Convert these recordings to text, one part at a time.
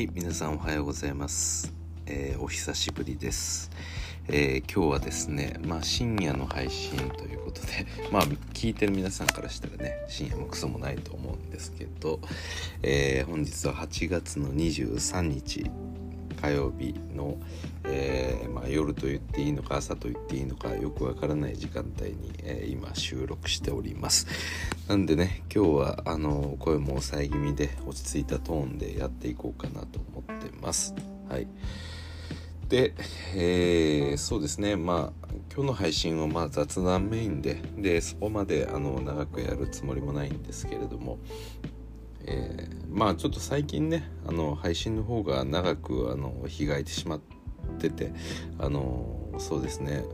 はい皆さんおはようございます、えーお久しぶりです、えー今日はですねまあ深夜の配信ということで まあ聞いてる皆さんからしたらね深夜もクソもないと思うんですけど、えー本日は8月の23日火曜日の、えーまあ、夜と言っていいのか朝と言っていいのかよくわからない時間帯に、えー今収録しております。なんでね今日はあの声も抑え気味で落ち着いたトーンでやっていこうかなと思ってます。はい。で、えーそうですね。まあ今日の配信はまあ雑談メインででそこまであの長くやるつもりもないんですけれどもえーまあちょっと最近ねあの配信の方が長くあの日がいてしまっててあのそうですね。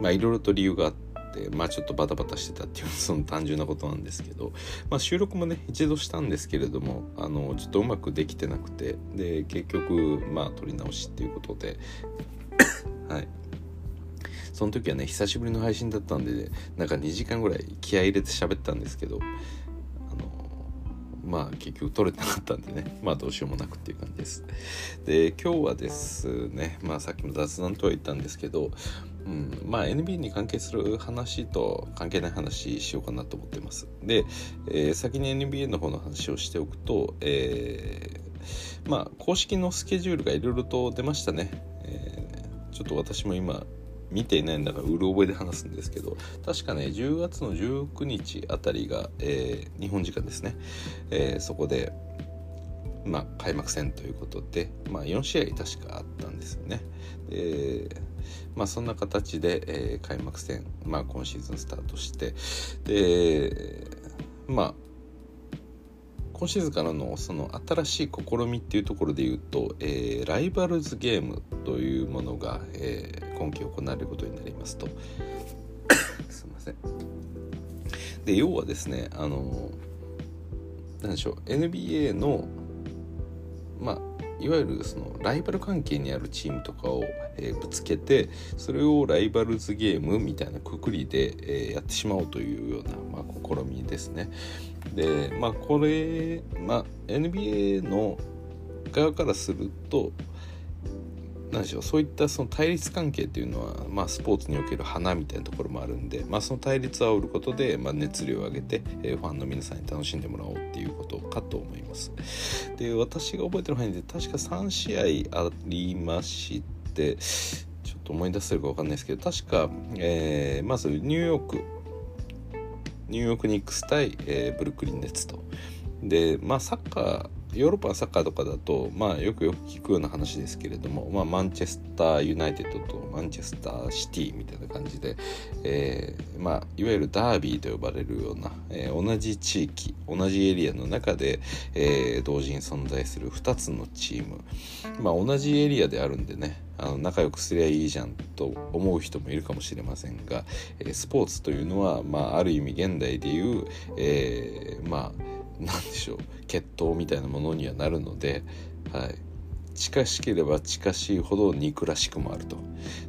まあいろいろと理由があってまあちょっとバタバタしてたっていう その単純なことなんですけど、まあ、収録もね一度したんですけれどもあのちょっとうまくできてなくてで結局まあ撮り直しっていうことで はい。その時はね久しぶりの配信だったんで、なんか2時間ぐらい気合い入れて喋ったんですけどまあ結局取れてなかったんでね。まあどうしようもなくっていう感じです。で今日はですねまあさっきも雑談とは言ったんですけど、うん、まあ NBA に関係する話と関係ない話しようかなと思ってます。で、えー先に NBA の方の話をしておくと、えーまあ公式のスケジュールがいろいろと出ましたね、えーちょっと私も今見ていないんだからうる覚えで話すんですけど確かね10月の19日あたりが、えー日本時間ですね、えーそこで、まあ、開幕戦ということで、まあ、4試合確かあったんですよね。でまあ、そんな形で、えー開幕戦、まあ、今シーズンスタートしてでまあ今シーズンからのその新しい試みっていうところで言うと、えーライバルズゲームというものが、えー今季行われることになりますと。すいません。で要はですねあのなんでしょう NBA のまあいわゆるそのライバル関係にあるチームとかを、えーぶつけてそれをライバルズゲームみたいなくくりで、えーやってしまおうというような、まあ、試みですね。でまあこれ、まあ、NBA の側からすると何でしょうそういったその対立関係っていうのは、まあ、スポーツにおける花みたいなところもあるんで、まあ、その対立を煽ることで、まあ、熱量を上げて、えーファンの皆さんに楽しんでもらおうっていうことかと思います。で私が覚えてる範囲で確か3試合ありましてちょっと思い出せるか分かんないですけど確か、えーまずニューヨークニューヨークニックス対、えーブルックリン・ネッツと。でまあサッカーヨーロッパのサッカーとかだと、まあ、よくよく聞くような話ですけれども、まあ、マンチェスターユナイテッドとマンチェスターシティみたいな感じで、えーまあ、いわゆるダービーと呼ばれるような、えー同じ地域同じエリアの中で、えー同時に存在する2つのチーム、まあ、同じエリアであるんでねあの仲良くすりゃいいじゃんと思う人もいるかもしれませんが、えースポーツというのは、まあ、ある意味現代でいう、えーまあなんでしょう決闘みたいなものにはなるので、はい、近しければ近しいほど憎らしくもあると。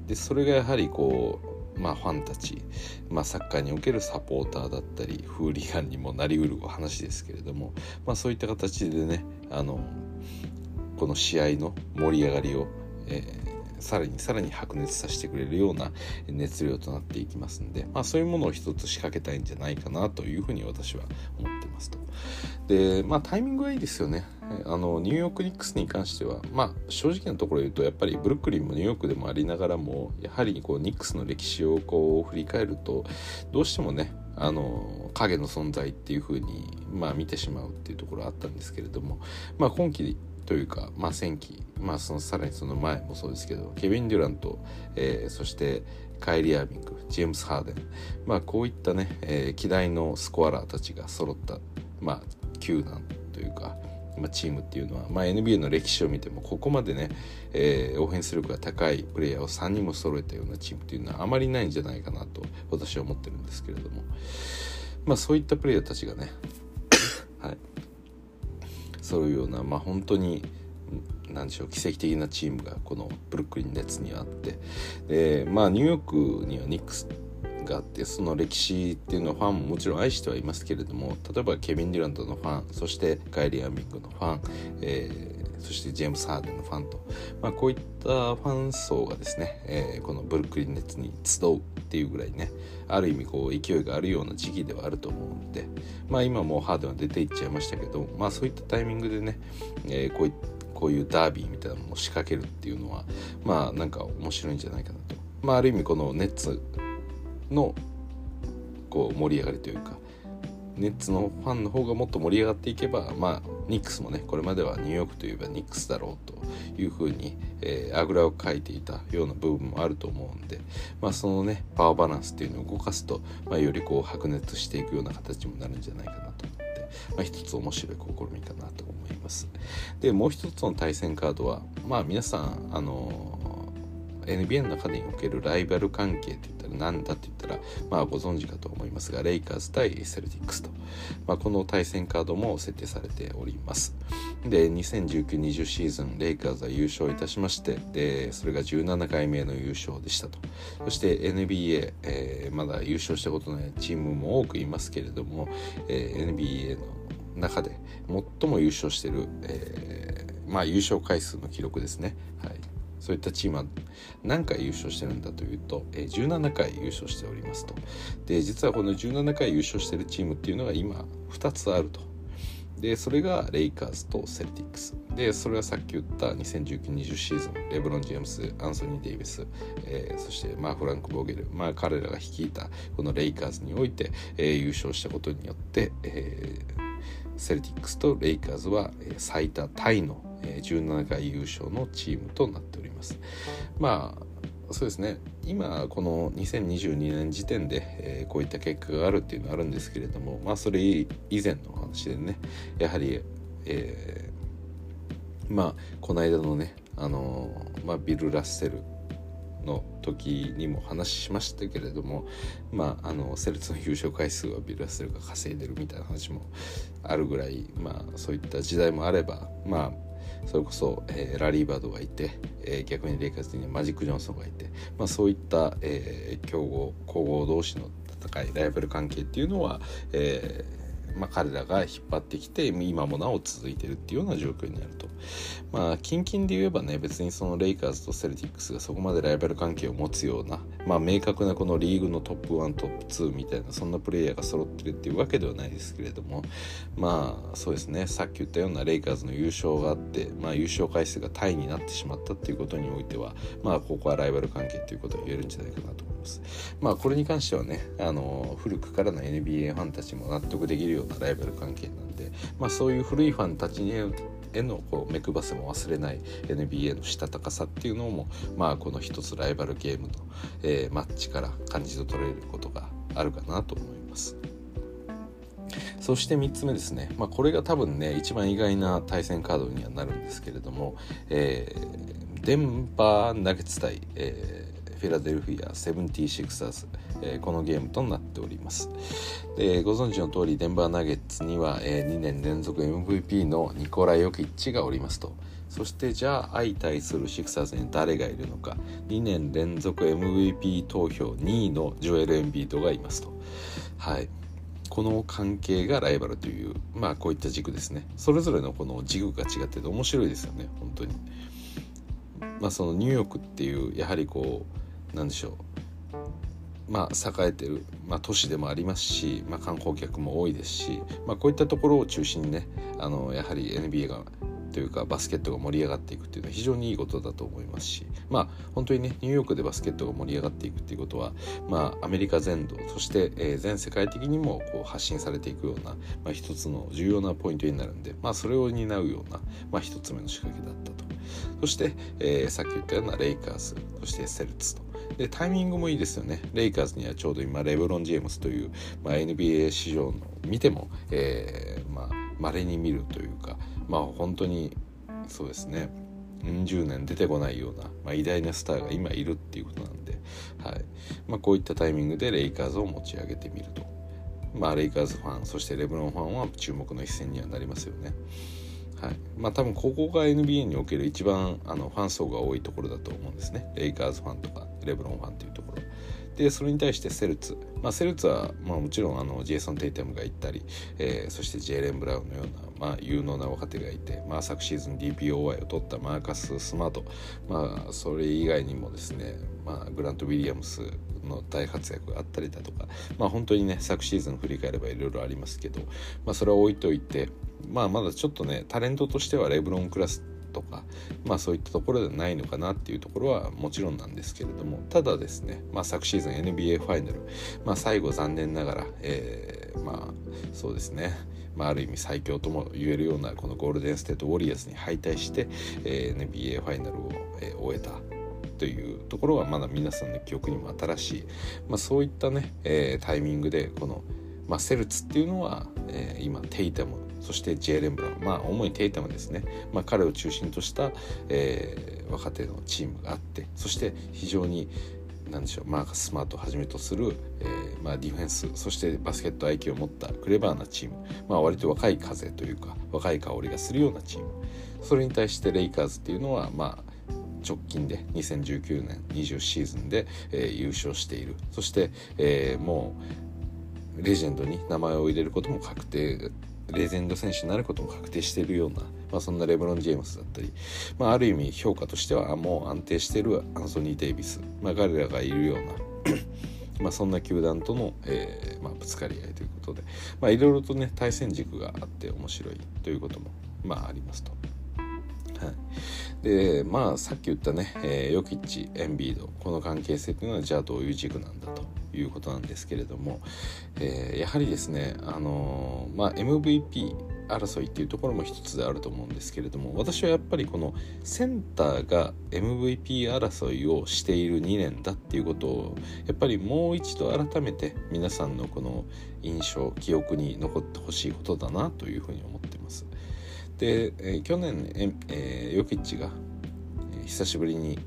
でそれがやはりこうまあファンたち、まあ、サッカーにおけるサポーターだったりフーリガンにもなりうる話ですけれども、まあ、そういった形でねあのこの試合の盛り上がりを、えーさらにさらに白熱させてくれるような熱量となっていきますんで、まあ、そういうものを一つ仕掛けたいんじゃないかなというふうに私は思ってますと。でまあタイミングはいいですよね。あのニューヨークニックスに関してはまあ正直なところ言うとやっぱりブルックリンもニューヨークでもありながらもやはりこうニックスの歴史をこう振り返るとどうしてもねあの影の存在っていう風にまあ見てしまうっていうところはあったんですけれどもまあ今季というか、まあ、前期、まあ、そのさらにその前もそうですけどケビン・デュラント、えーそしてカイリー・アービングジェームス・ハーデン、まあ、こういったね、えー、希代のスコアラーたちが揃った、まあ、球団というか、まあ、チームっていうのは、まあ、NBA の歴史を見てもここまでね、えーオフェンス力が高いプレイヤーを3人も揃えたようなチームっていうのはあまりないんじゃないかなと私は思ってるんですけれども、まあ、そういったプレイヤーたちがね、そうような、まあ、本当に何でしょう奇跡的なチームがこのブルックリン・ネッツにはあってで、まあ、ニューヨークにはニックスがあってその歴史っていうのはファンももちろん愛してはいますけれども例えばケビン・デュラントのファンそしてカイリー・アンミングのファン、えーそしてジェームス・ハーデンのファンと、まあ、こういったファン層がですね、えー、このブルックリン・ネッツに集うっていうぐらいねある意味こう勢いがあるような時期ではあると思うんで、まあ、今もうハーデンは出ていっちゃいましたけど、まあ、そういったタイミングでね、えー、こういこういうダービーみたいなものを仕掛けるっていうのはまあなんか面白いんじゃないかなと、まあ、ある意味このネッツのこう盛り上がりというかネッツのファンの方がもっと盛り上がっていけばまあニックスもねこれまではニューヨークといえばニックスだろうというふうに、え、あぐらをかいていたような部分もあると思うんで、まあ、そのねパワーバランスっていうのを動かすと、まあ、よりこう白熱していくような形にもなるんじゃないかなと思って、まあ、一つ面白い試みかなと思います。でもう一つの対戦カードはまあ皆さんあの NBA の中におけるライバル関係って言ったら何だって言ったら、まあ、ご存知かと思いますがレイカーズ対セルティックスと、まあ、この対戦カードも設定されております。で2019-20シーズンレイカーズは優勝いたしましてでそれが17回目の優勝でしたと。そして NBA、えー、まだ優勝したことないチームも多くいますけれども、えー、NBA の中で最も優勝してる、えー、まあ優勝回数の記録ですね、はい、そういったチームは何回優勝してるんだというと、え17回優勝しておりますと。で実はこの17回優勝してるチームっていうのが今2つあると。でそれがレイカーズとセルティックス。でそれはさっき言った2019-20シーズンレブロン・ジェームスアンソニー・デイビス、えー、そしてまあフランク・ボーゲル、まあ、彼らが率いたこのレイカーズにおいて、えー、優勝したことによって、えー、セルティックスとレイカーズは最多タイの17回優勝のチームとなっております。まあそうですね今この2022年時点で、えー、こういった結果があるっていうのはあるんですけれどもまあそれ以前の話でねやはり、えー、まあこの間のねあの、まあ、ビル・ラッセルの時にも話しましたけれども、まあ、あのセルツの優勝回数はビル・ラッセルが稼いでるみたいな話もあるぐらい、まあ、そういった時代もあれば、まあ、それこそ、えー、ラリー・バードがいて、えー、逆にレイカーズにマジック・ジョンソンがいて、まあ、そういった、えー、強豪皇后同士の戦いライバル関係っていうのは、えーまあ、彼らが引っ張ってきて今もなお続いてるっていうような状況になると。まあ近々で言えばね別にそのレイカーズとセルティックスがそこまでライバル関係を持つようなまあ明確なこのリーグのトップ1トップ2みたいなそんなプレイヤーが揃ってるっていうわけではないですけれどもまあそうですね。さっき言ったようなレイカーズの優勝があってまあ優勝回数がタイになってしまったっていうことにおいてはまあここはライバル関係ということが言えるんじゃないかなと思います。まあこれに関してはねあの古くからの NBA ファンたちも納得できるようなライバル関係なんでまあそういう古いファンたちにへのこう目配せも忘れない NBA のしたたかさっていうのも、まあ、この一つライバルゲームの、えー、マッチから感じ取れることがあるかなと思います。そして3つ目ですね、まあ、これが多分ね一番意外な対戦カードにはなるんですけれども、えー、デンバーナゲッツ対、えー、フィラデルフィア 76ers えー、このゲームとなっております。でご存知の通りデンバーナゲッツには、えー、2年連続 MVP のニコラ・ヨキッチがおりますと。そしてじゃあ相対するシクサーズに誰がいるのか。2年連続 MVP 投票2位のジョエル・エンビードがいますと。はい。この関係がライバルというまあこういった軸ですね。それぞれのこの軸が違ってて面白いですよね本当に。まあそのニューヨークっていうやはりこうなんでしょう。まあ、栄えてる、まあ、都市でもありますし、まあ、観光客も多いですし、まあ、こういったところを中心にねあのやはり NBA がというかバスケットが盛り上がっていくっていうのは非常にいいことだと思いますしまあ本当にねニューヨークでバスケットが盛り上がっていくっていうことはまあアメリカ全土そして、えー、全世界的にもこう発信されていくような、まあ、一つの重要なポイントになるんでまあそれを担うような、まあ、一つ目の仕掛けだったと。そして、えー、さっき言ったようなレイカーズそしてセルツと。でタイミングもいいですよね。レイカーズにはちょうど今レブロン・ジェームスという、まあ、NBA 史上の見ても、えー、まあ稀に見るというかまあ本当にそうですね。うん十年出てこないような、まあ、偉大なスターが今いるっていうことなんで、はい。まあ、こういったタイミングでレイカーズを持ち上げてみると、まあ、レイカーズファンそしてレブロンファンは注目の一戦にはなりますよね。はい。まあ、多分ここが NBA における一番あのファン層が多いところだと思うんですね。レイカーズファンとか。レブロンファンというところ。でそれに対してセルツ、まあ、セルツは、まあ、もちろんあのジェイソン・テイタムが行ったり、えー、そしてジェイレン・ブラウンのような、まあ、有能な若手がいて、まあ、昨シーズン DPOY を取ったマーカス・スマート、まあ、それ以外にもですね、まあ、グラント・ウィリアムスの大活躍があったりだとか、まあ、本当にね昨シーズン振り返ればいろいろありますけど、まあ、それは置いといて、まあ、まだちょっとねタレントとしてはレブロンクラスとか、まあ、そういったところではないのかなっていうところはもちろんなんですけれどもただですね、まあ、昨シーズン NBA ファイナル、まあ、最後残念ながら、えー、まあそうですねまあ、ある意味最強とも言えるようなこのゴールデン・ステート・ウォリアーズに敗退して、えー、NBA ファイナルを、えー、終えたというところはまだ皆さんの記憶にも新しい、まあ、そういったね、えー、タイミングでこの、まあ、セルツっていうのは、えー、今テイタムそしてジェイレンブラウン。まあ主にテイタムですね、まあ、彼を中心とした、えー、若手のチームがあってそして非常に何でしょうマーカス・スマートをはじめとする、えーまあ、ディフェンスそしてバスケット IQ を持ったクレバーなチーム、まあ、割と若い風というか若い香りがするようなチーム。それに対してレイカーズっていうのはまあ直近で2019年20シーズンで、えー、優勝している。そして、えー、もうレジェンドに名前を入れることも確定レジェンド選手になることも確定しているような、まあ、そんなレブロン・ジェームスだったり、まあ、ある意味評価としてはもう安定しているアンソニー・デイビス、まあ、彼らがいるような まあそんな球団との、えーまあ、ぶつかり合いということで、いろいろとね対戦軸があって面白いということも、まあ、ありますと。はい、でまあさっき言ったね、えー、ヨキッチエンビードこの関係性というのはじゃあどういう軸なんだということなんですけれども、えー、やはりですね、あのー、まあ、MVP 争いっていうところも一つであると思うんですけれども私はやっぱりこのセンターが MVP 争いをしている2年だっていうことをやっぱりもう一度改めて皆さんのこの印象記憶に残ってほしいことだなというふうに思ってます。で、えー、去年、えー、ヨキッチが、えー、久しぶりに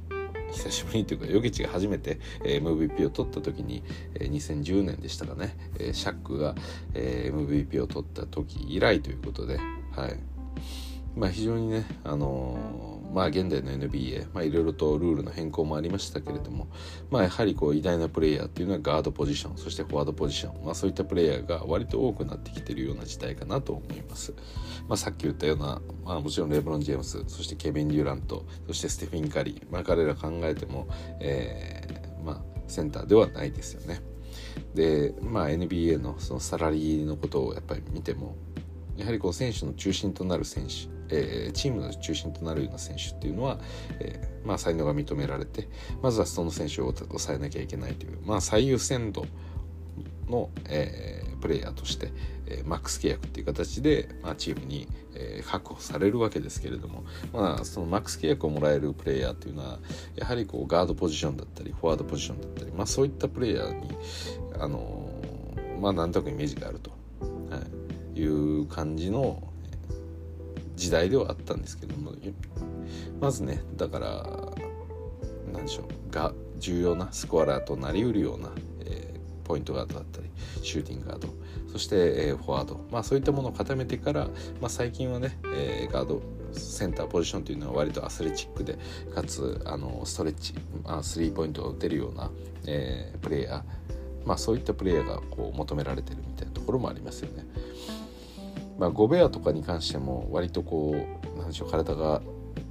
久しぶりというかヨキッチが初めて、えー、MVP を取った時に、えー、2010年でしたかね、えー、シャックが、えー、MVP を取った時以来ということで、はい。まあ、非常にね、あのーまあ現代の NBA、まあ、いろいろとルールの変更もありましたけれども、まあ、やはりこう偉大なプレイヤーっていうのはガードポジションそしてフォワードポジション、まあ、そういったプレイヤーが割と多くなってきているような時代かなと思います、まあ、さっき言ったような、まあ、もちろんレブロン・ジェームスそしてケビン・デュラントそしてステフィン・カリー、まあ、彼ら考えても、えーまあ、センターではないですよね。で、まあ、NBA のそのサラリーのことをやっぱり見てもやはりこう選手の中心となる選手えー、チームの中心となるような選手っていうのは、えー、まあ、才能が認められてまずはその選手を抑えなきゃいけないという、まあ、最優先度の、えー、プレイヤーとして、えマックス契約っていう形で、まあ、チームに、え確保されるわけですけれども、まあ、そのマックス契約をもらえるプレイヤーっていうのはやはりこうガードポジションだったりフォワードポジションだったり、まあ、そういったプレイヤーに、あのまあ、なんとなくイメージがあると、はい、いう感じの時代ではあったんですけどもまずねだから何でしょうが重要なスコアラーとなりうるような、えー、ポイントガードだったりシューティングガードそして、えー、フォワード、まあ、そういったものを固めてから、まあ、最近はね、えー、ガードセンターポジションというのは割とアスレチックでかつあのストレッチ、スリーポイントを打てるような、えー、プレイヤー、まあ、そういったプレイヤーがこう求められてるみたいなところもありますよね。まあ、ゴベアとかに関しても割とこうなんでしょう体が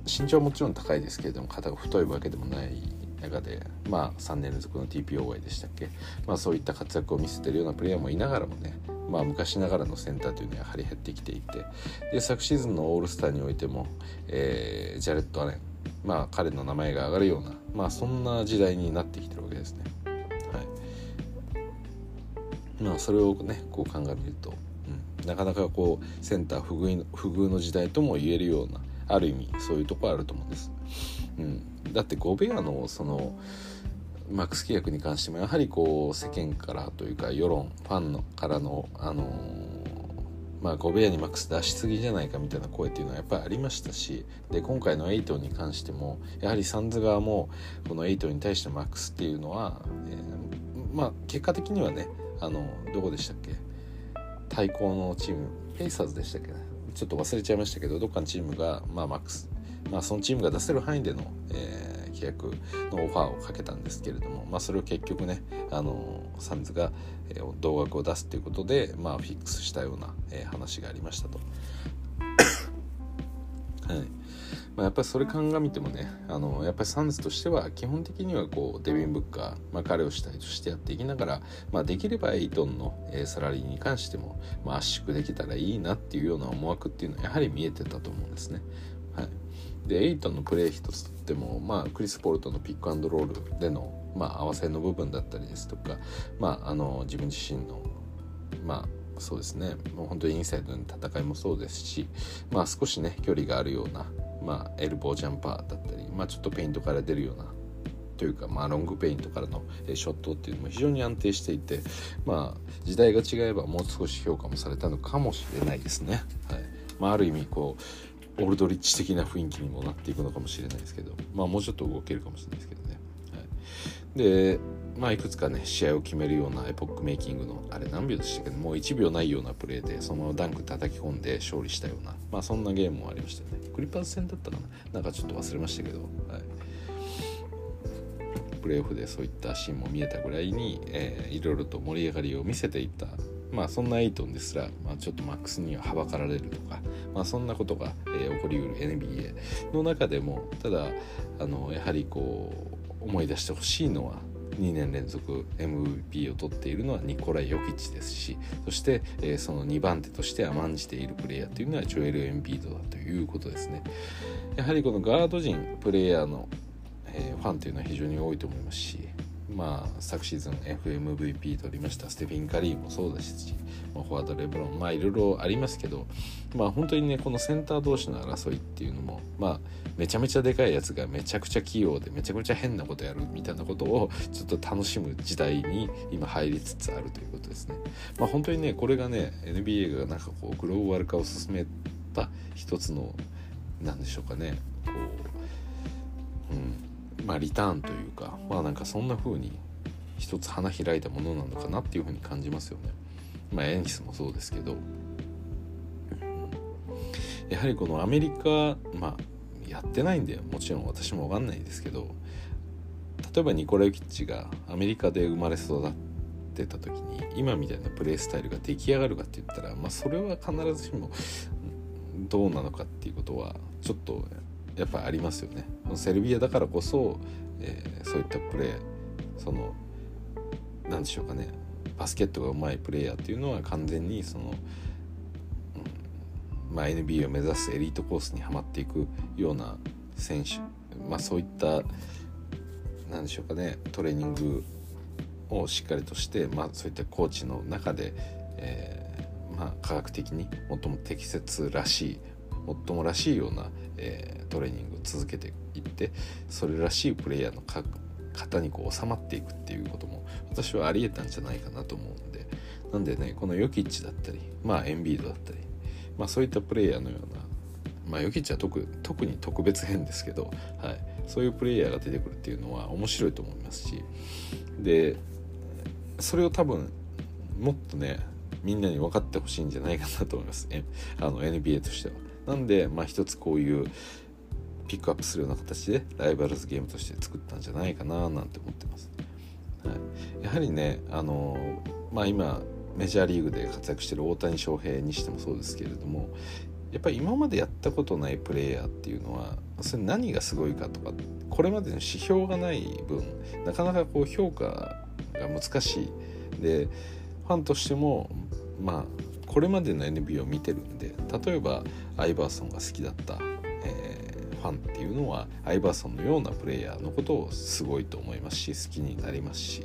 身長はもちろん高いですけれども肩が太いわけでもない中で、まあ、3年連続の TPOY でしたっけ、まあ、そういった活躍を見せてるようなプレイヤーもいながらもね、まあ、昔ながらのセンターというのはやはり減ってきていてで昨シーズンのオールスターにおいても、えー、ジャレット・アレン、まあ、彼の名前が上がるような、まあ、そんな時代になってきてるわけですね。はいまあ、それをねこう鑑みるとなかなかこうセンター不遇不遇の時代とも言えるようなある意味そういうとこあると思うんです。うん、だってゴベアのそのマックス契約に関してもやはりこう世間からというか世論ファンのからのあのまあ、ゴベアにマックス出しすぎじゃないかみたいな声っていうのはやっぱりありましたしで今回のエイトに関してもやはりサンズ側もこのエイトに対してマックスっていうのは、えー、まあ結果的にはねあのどこでしたっけ？対抗のチームペイサーズでしたっけね。ちょっと忘れちゃいましたけどどっかのチームがまあマックス。まあそのチームが出せる範囲での、えー、契約のオファーをかけたんですけれども、まあ、それを結局ねあのサンズが、えー、同額を出すということで、まあ、フィックスしたような、えー、話がありましたと。はい。まあ、やっぱりそれ鑑みてもねあのやっぱりサンズとしては基本的にはこうデビン・ブッカー、まあ、彼を主体としてやっていきながら、まあ、できればエイトンの、えー、サラリーに関しても、まあ、圧縮できたらいいなっていうような思惑っていうのはやはり見えてたと思うんですね。はい、でエイトンのプレー一つとっても、まあ、クリス・ポルトのピックアンドロールでの、まあ、合わせの部分だったりですとか、まあ、あの自分自身のまあそうですねもう本当にインサイドの戦いもそうですし、まあ、少しね距離があるような、まあ、エルボージャンパーだったり、まあ、ちょっとペイントから出るようなというか、まあ、ロングペイントからのショットっていうのも非常に安定していて、まあ、時代が違えばもう少し評価もされたのかもしれないですね。はいまあ、ある意味こうオールドリッチ的な雰囲気にもなっていくのかもしれないですけど、まあ、もうちょっと動けるかもしれないですけどね。はい、でまあ、いくつかね試合を決めるようなエポックメイキングのあれ何秒でしたけどもう1秒ないようなプレーでそのダンク叩き込んで勝利したような、まあ、そんなゲームもありましたよね。クリッパーズ戦だったかな？なんかちょっと忘れましたけど、はい、プレーオフでそういったシーンも見えたぐらいに、えー、いろいろと盛り上がりを見せていった。まあそんなエイトンですら、まあ、ちょっとマックスにははばかられるとか、まあ、そんなことが、えー、起こりうる NBA の中でもただあのやはりこう思い出してほしいのは2年連続 MVP を取っているのはニコライ・ヨキッチですしそして、えー、その2番手として甘んじているプレイヤーというのはジョエル・エンビードだということですね。やはりこのガード陣プレイヤーの、えー、ファンというのは非常に多いと思いますしまあ、昨シーズン FMVP 取りましたステフィン・カリーもそうですし、まあ、フォワードレブロンまあいろいろありますけど、まあ、本当にねこのセンター同士の争いっていうのも、まあ、めちゃめちゃでかいやつがめちゃくちゃ器用でめちゃくちゃ変なことやるみたいなことをちょっと楽しむ時代に今入りつつあるということですね。まあ、本当にねこれがね NBA がなんかこうグローバル化を進めた一つのなんでしょうかねこう、うん、まあ、リターンというかまあなんかそんな風に一つ花開いたものなのかなっていう風に感じますよね。まあエニスもそうですけどやはりこのアメリカまあやってないんでもちろん私も分かんないですけど例えばニコラ・ユキッチがアメリカで生まれ育ってた時に今みたいなプレースタイルが出来上がるかって言ったら、まあ、それは必ずしもどうなのかっていうことはちょっとやっぱありますよね。セルビアだからこそ、えー、そういったプレーその何でしょうかね。バスケットがうまいプレーヤーっていうのは完全にその、うんまあ、NBA を目指すエリートコースにはまっていくような選手、まあ、そういった何でしょうかねトレーニングをしっかりとして、まあ、そういったコーチの中で、えーまあ、科学的に最も適切らしい最もらしいような、えー、トレーニングを続けていってそれらしいプレイヤーの型にこう収まっていくっていうことも私はありえたんじゃないかなと思うんでなんでねこのヨキッチだったりまあエンビードだったり、まあ、そういったプレイヤーのようなまあ、ヨキッチは特特に特別編ですけど、はい、そういうプレイヤーが出てくるっていうのは面白いと思いますしでそれを多分もっとねみんなに分かってほしいんじゃないかなと思いますあの NBA としては。なんで、まあ、一つこういうピックアップするような形でライバルズゲームとして作ったんじゃないかななんて思ってます。やはりねあのまあ今メジャーリーグで活躍してる大谷翔平にしてもそうですけれどもやっぱり今までやったことないプレイヤーっていうのはそれ何がすごいかとかこれまでの指標がない分なかなかこう評価が難しい。でファンとしてもまあこれまでの NBA を見てるんで例えばアイバーソンが好きだった、ファンっていうのはアイバーソンのようなプレイヤーのことをすごいと思いますし好きになりますし。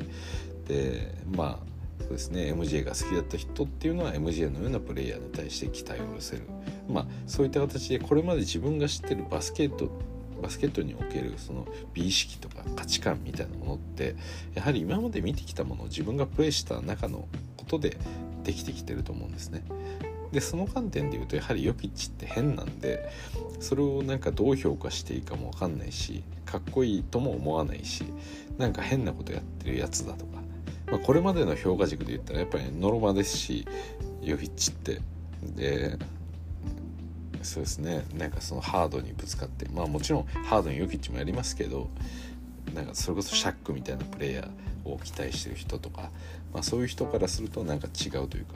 でまあそうですね。MJ が好きだった人っていうのは MJ のようなプレイヤーに対して期待を寄せる。まあそういった形でこれまで自分が知ってるバスケットバスケットにおけるその美意識とか価値観みたいなものってやはり今まで見てきたものを自分がプレイした中のことでできてきてると思うんですね。でその観点で言うとやはりヨキッチって変なんでそれをなんかどう評価していいかも分かんないしかっこいいとも思わないしなんか変なことやってるやつだとか、まあ、これまでの評価軸で言ったらやっぱりノロマですしヨキッチって。でそうですね。なんかそのハードにぶつかってまあもちろんハードにヨキッチもやりますけどなんかそれこそシャックみたいなプレイヤーを期待してる人とか、まあ、そういう人からするとなんか違うというか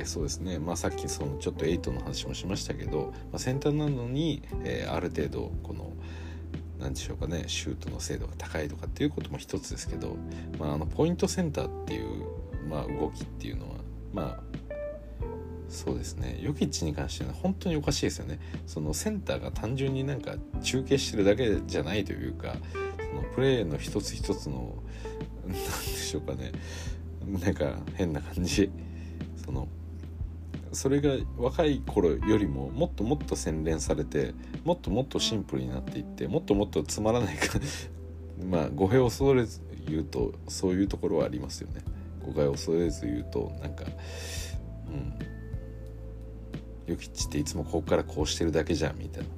でそうですね、まあ、さっきそのちょっと8の話もしましたけど、まあ、先端なのに、えー、ある程度この何でしょうかねシュートの精度が高いとかっていうことも一つですけど、まあ、あのポイントセンターっていう、まあ、動きっていうのはまあそうですね。ヨキッチに関しては本当におかしいですよね。そのセンターが単純になんか中継してるだけじゃないというかそのプレーの一つ一つの何でしょうかね。なんか変な感じ。そのそれが若い頃よりももっともっと洗練されてもっともっとシンプルになっていってもっともっとつまらないか まあ語弊を恐れず言うとそういうところはありますよね。誤解を恐れず言うとなんかうん。ヨキッチっていつもここからこうしてるだけじゃんみたいな。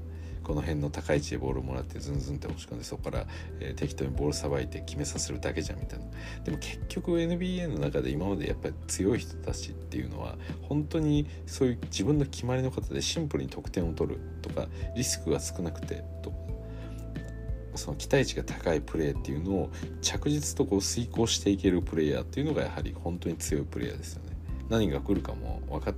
この辺の高い位置でボールをもらってズンズンって押し込んでそこから、えー、適当にボールさばいて決めさせるだけじゃんみたいなでも結局 NBA の中で今までやっぱり強い人たちっていうのは本当にそういう自分の決まりの方でシンプルに得点を取るとかリスクが少なくてとかその期待値が高いプレーっていうのを着実とこう遂行していけるプレイヤーっていうのがやはり本当に強いプレイヤーですよね。何が来るかも分かっ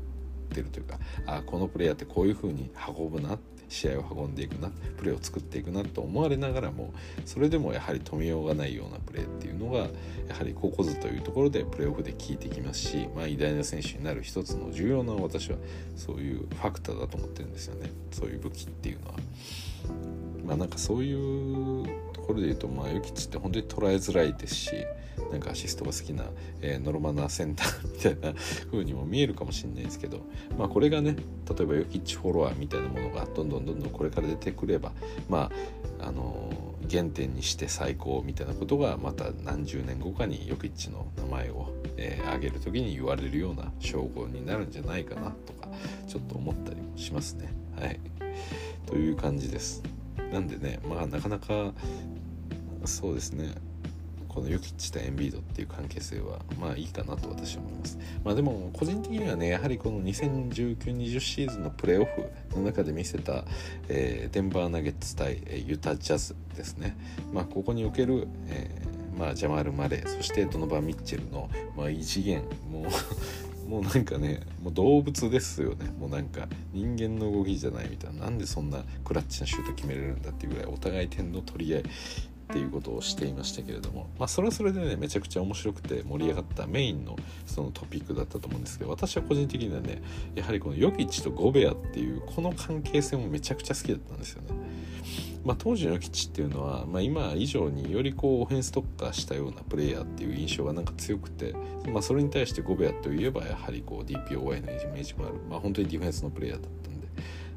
てるというかあこのプレイヤーってこういう風に運ぶなっ試合を運んでいくなプレーを作っていくなと思われながらもそれでもやはり止めようがないようなプレーっていうのがやはりここぞというところでプレーオフで効いてきますし、まあ、偉大な選手になる一つの重要な私はそういうファクターだと思ってるんですよねそういう武器っていうのは。まあなんかそういうころで言うとまあヨキチって本当に捉えづらいですしなんかアシストが好きな、えー、ノルマナセンターみたいな風にも見えるかもしれないですけど、まあ、これがね例えばヨキッチフォロワーみたいなものがどんどんどんどんこれから出てくればまああのー、原点にして最高みたいなことがまた何十年後かにヨキッチの名前を、えー、挙げる時に言われるような称号になるんじゃないかなとかちょっと思ったりもしますね。はい、という感じです。なんでねまあなかなかそうですね。このヨキッチとエンビードっていう関係性はまあいいかなと私は思います。まあでも個人的にはねやはりこの2019-20シーズンのプレーオフの中で見せた、えー、デンバーナゲッツ対、えユタジャズですね。まあここにおける、えー、まあ、ジャマール・マレーそしてドノバン・ミッチェルの、まあ、異次元もう もうなんかねもう動物ですよね。もうなんか人間の動きじゃないみたいな。なんでそんなクラッチなシュート決めれるんだっていうぐらいお互い点の取り合いっていうことをしていましたけれどもまあそれはそれでねめちゃくちゃ面白くて盛り上がったメインのそのトピックだったと思うんですけど私は個人的にはねやはりこのヨキッチとゴベアっていうこの関係性もめちゃくちゃ好きだったんですよね。まあ、当時のヨキッチっていうのは、まあ、今以上によりこうオフェンス特化したようなプレイヤーっていう印象がなんか強くて、まあ、それに対してゴベアといえばやはりこう DPOY のイメージもある、まあ、本当にディフェンスのプレイヤーだったんで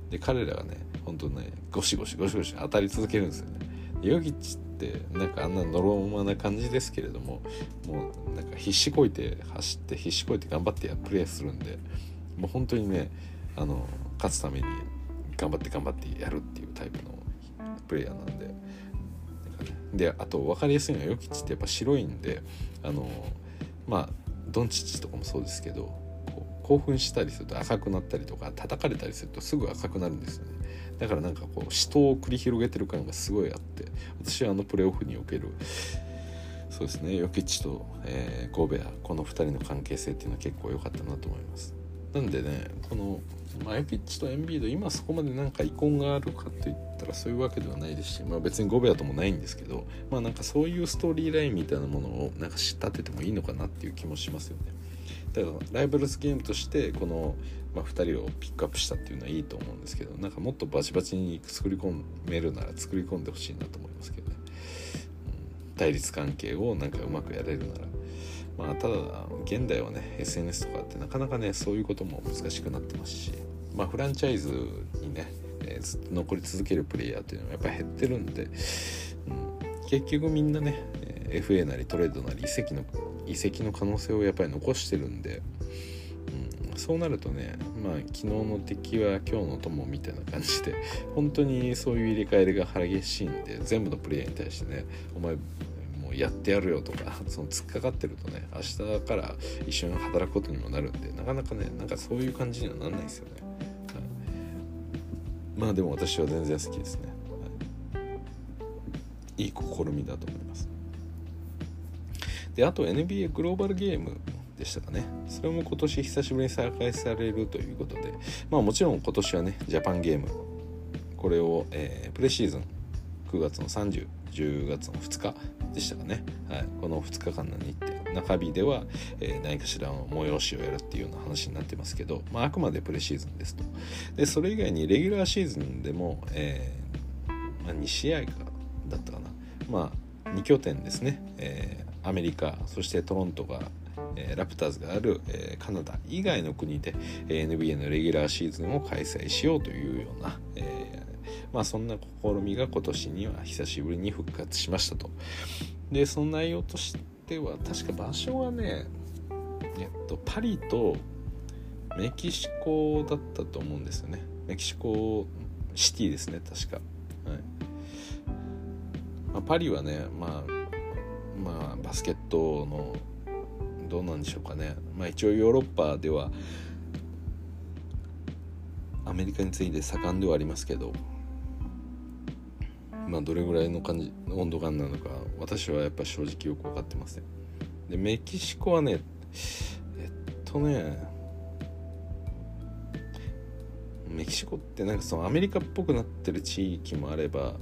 で彼らがね本当ねゴシゴシゴシゴシ当たり続けるんですよね。ヨギッチってなんかあんなのろまな感じですけれどももうなんか必死こいて走って必死こいて頑張ってプレーするんでもう本当にねあの勝つために頑張って頑張ってやるっていうタイプのプレイヤーなんでなん、ね、であと分かりやすいのはヨキッチってやっぱ白いんであのまあドンチッチとかもそうですけど興奮したりすると赤くなったりとか叩かれたりするとすぐ赤くなるんですよね。だからなんかこう死闘を繰り広げてる感がすごいあって私はあのプレーオフにおけるそうですねヨキッチと、えー、ゴーベアこの2人の関係性っていうのは結構良かったなと思います。なんでねこの、まあ、ヨキッチとエンビード今そこまでなんか遺恨があるかといったらそういうわけではないですし、まあ、別にゴベアともないんですけどまあなんかそういうストーリーラインみたいなものをなんか仕立ててもいいのかなっていう気もしますよね。だからライバルズゲームとしてこのまあ、2人をピックアップしたっていうのはいいと思うんですけどなんかもっとバチバチに作り込めるなら作り込んでほしいなと思いますけどね、うん、対立関係をなんかうまくやれるなら。まあただ現代はね SNS とかってなかなかねそういうことも難しくなってますし。まあフランチャイズにね、えー、ずっと残り続けるプレイヤーというのはやっぱり減ってるんで、うん、結局みんなね FA なりトレードなり移籍の移籍の可能性をやっぱり残してるんで。そうなるとねまあ昨日の敵は今日の友みたいな感じで 本当にそういう入れ替えが激しいんで全部のプレイヤーに対してねお前もうやってやるよとかその突っかかってるとね明日から一緒に働くことにもなるんでなかなかねなんかそういう感じにはなんないですよね、はい、まあでも私は全然好きですね、はい、いい試みだと思います。であと NBA グローバルゲームでしたかね。それも今年久しぶりに再開されるということで。まあもちろん今年はねジャパンゲーム。これを、えー、プレシーズン9月の3010月の2日でしたかね、はい、この2日間の日程。中日では、えー、何かしらの催しをやるっていうような話になってますけど、まあ、あくまでプレシーズンですと。でそれ以外にレギュラーシーズンでも、えーまあ、2試合かだったかな。まあ2拠点ですね、えー、アメリカそしてトロントがえラプターズがある、えカナダ以外の国で、え NBA のレギュラーシーズンを開催しようというような、えまあ、そんな試みが今年には久しぶりに復活しましたと。でその内容としては確か場所はね、えっと、パリとメキシコだったと思うんですよね。メキシコシティですね確か。はいまあ、パリはね、まあ、まあバスケットのどうなんでしょうかね、まあ、一応ヨーロッパではアメリカに次いで盛んではありますけどまあどれぐらいの感じ温度感なのか私はやっぱ正直よく分かってません。でメキシコはねえっとねメキシコってなんかそのアメリカっぽくなってる地域もあれば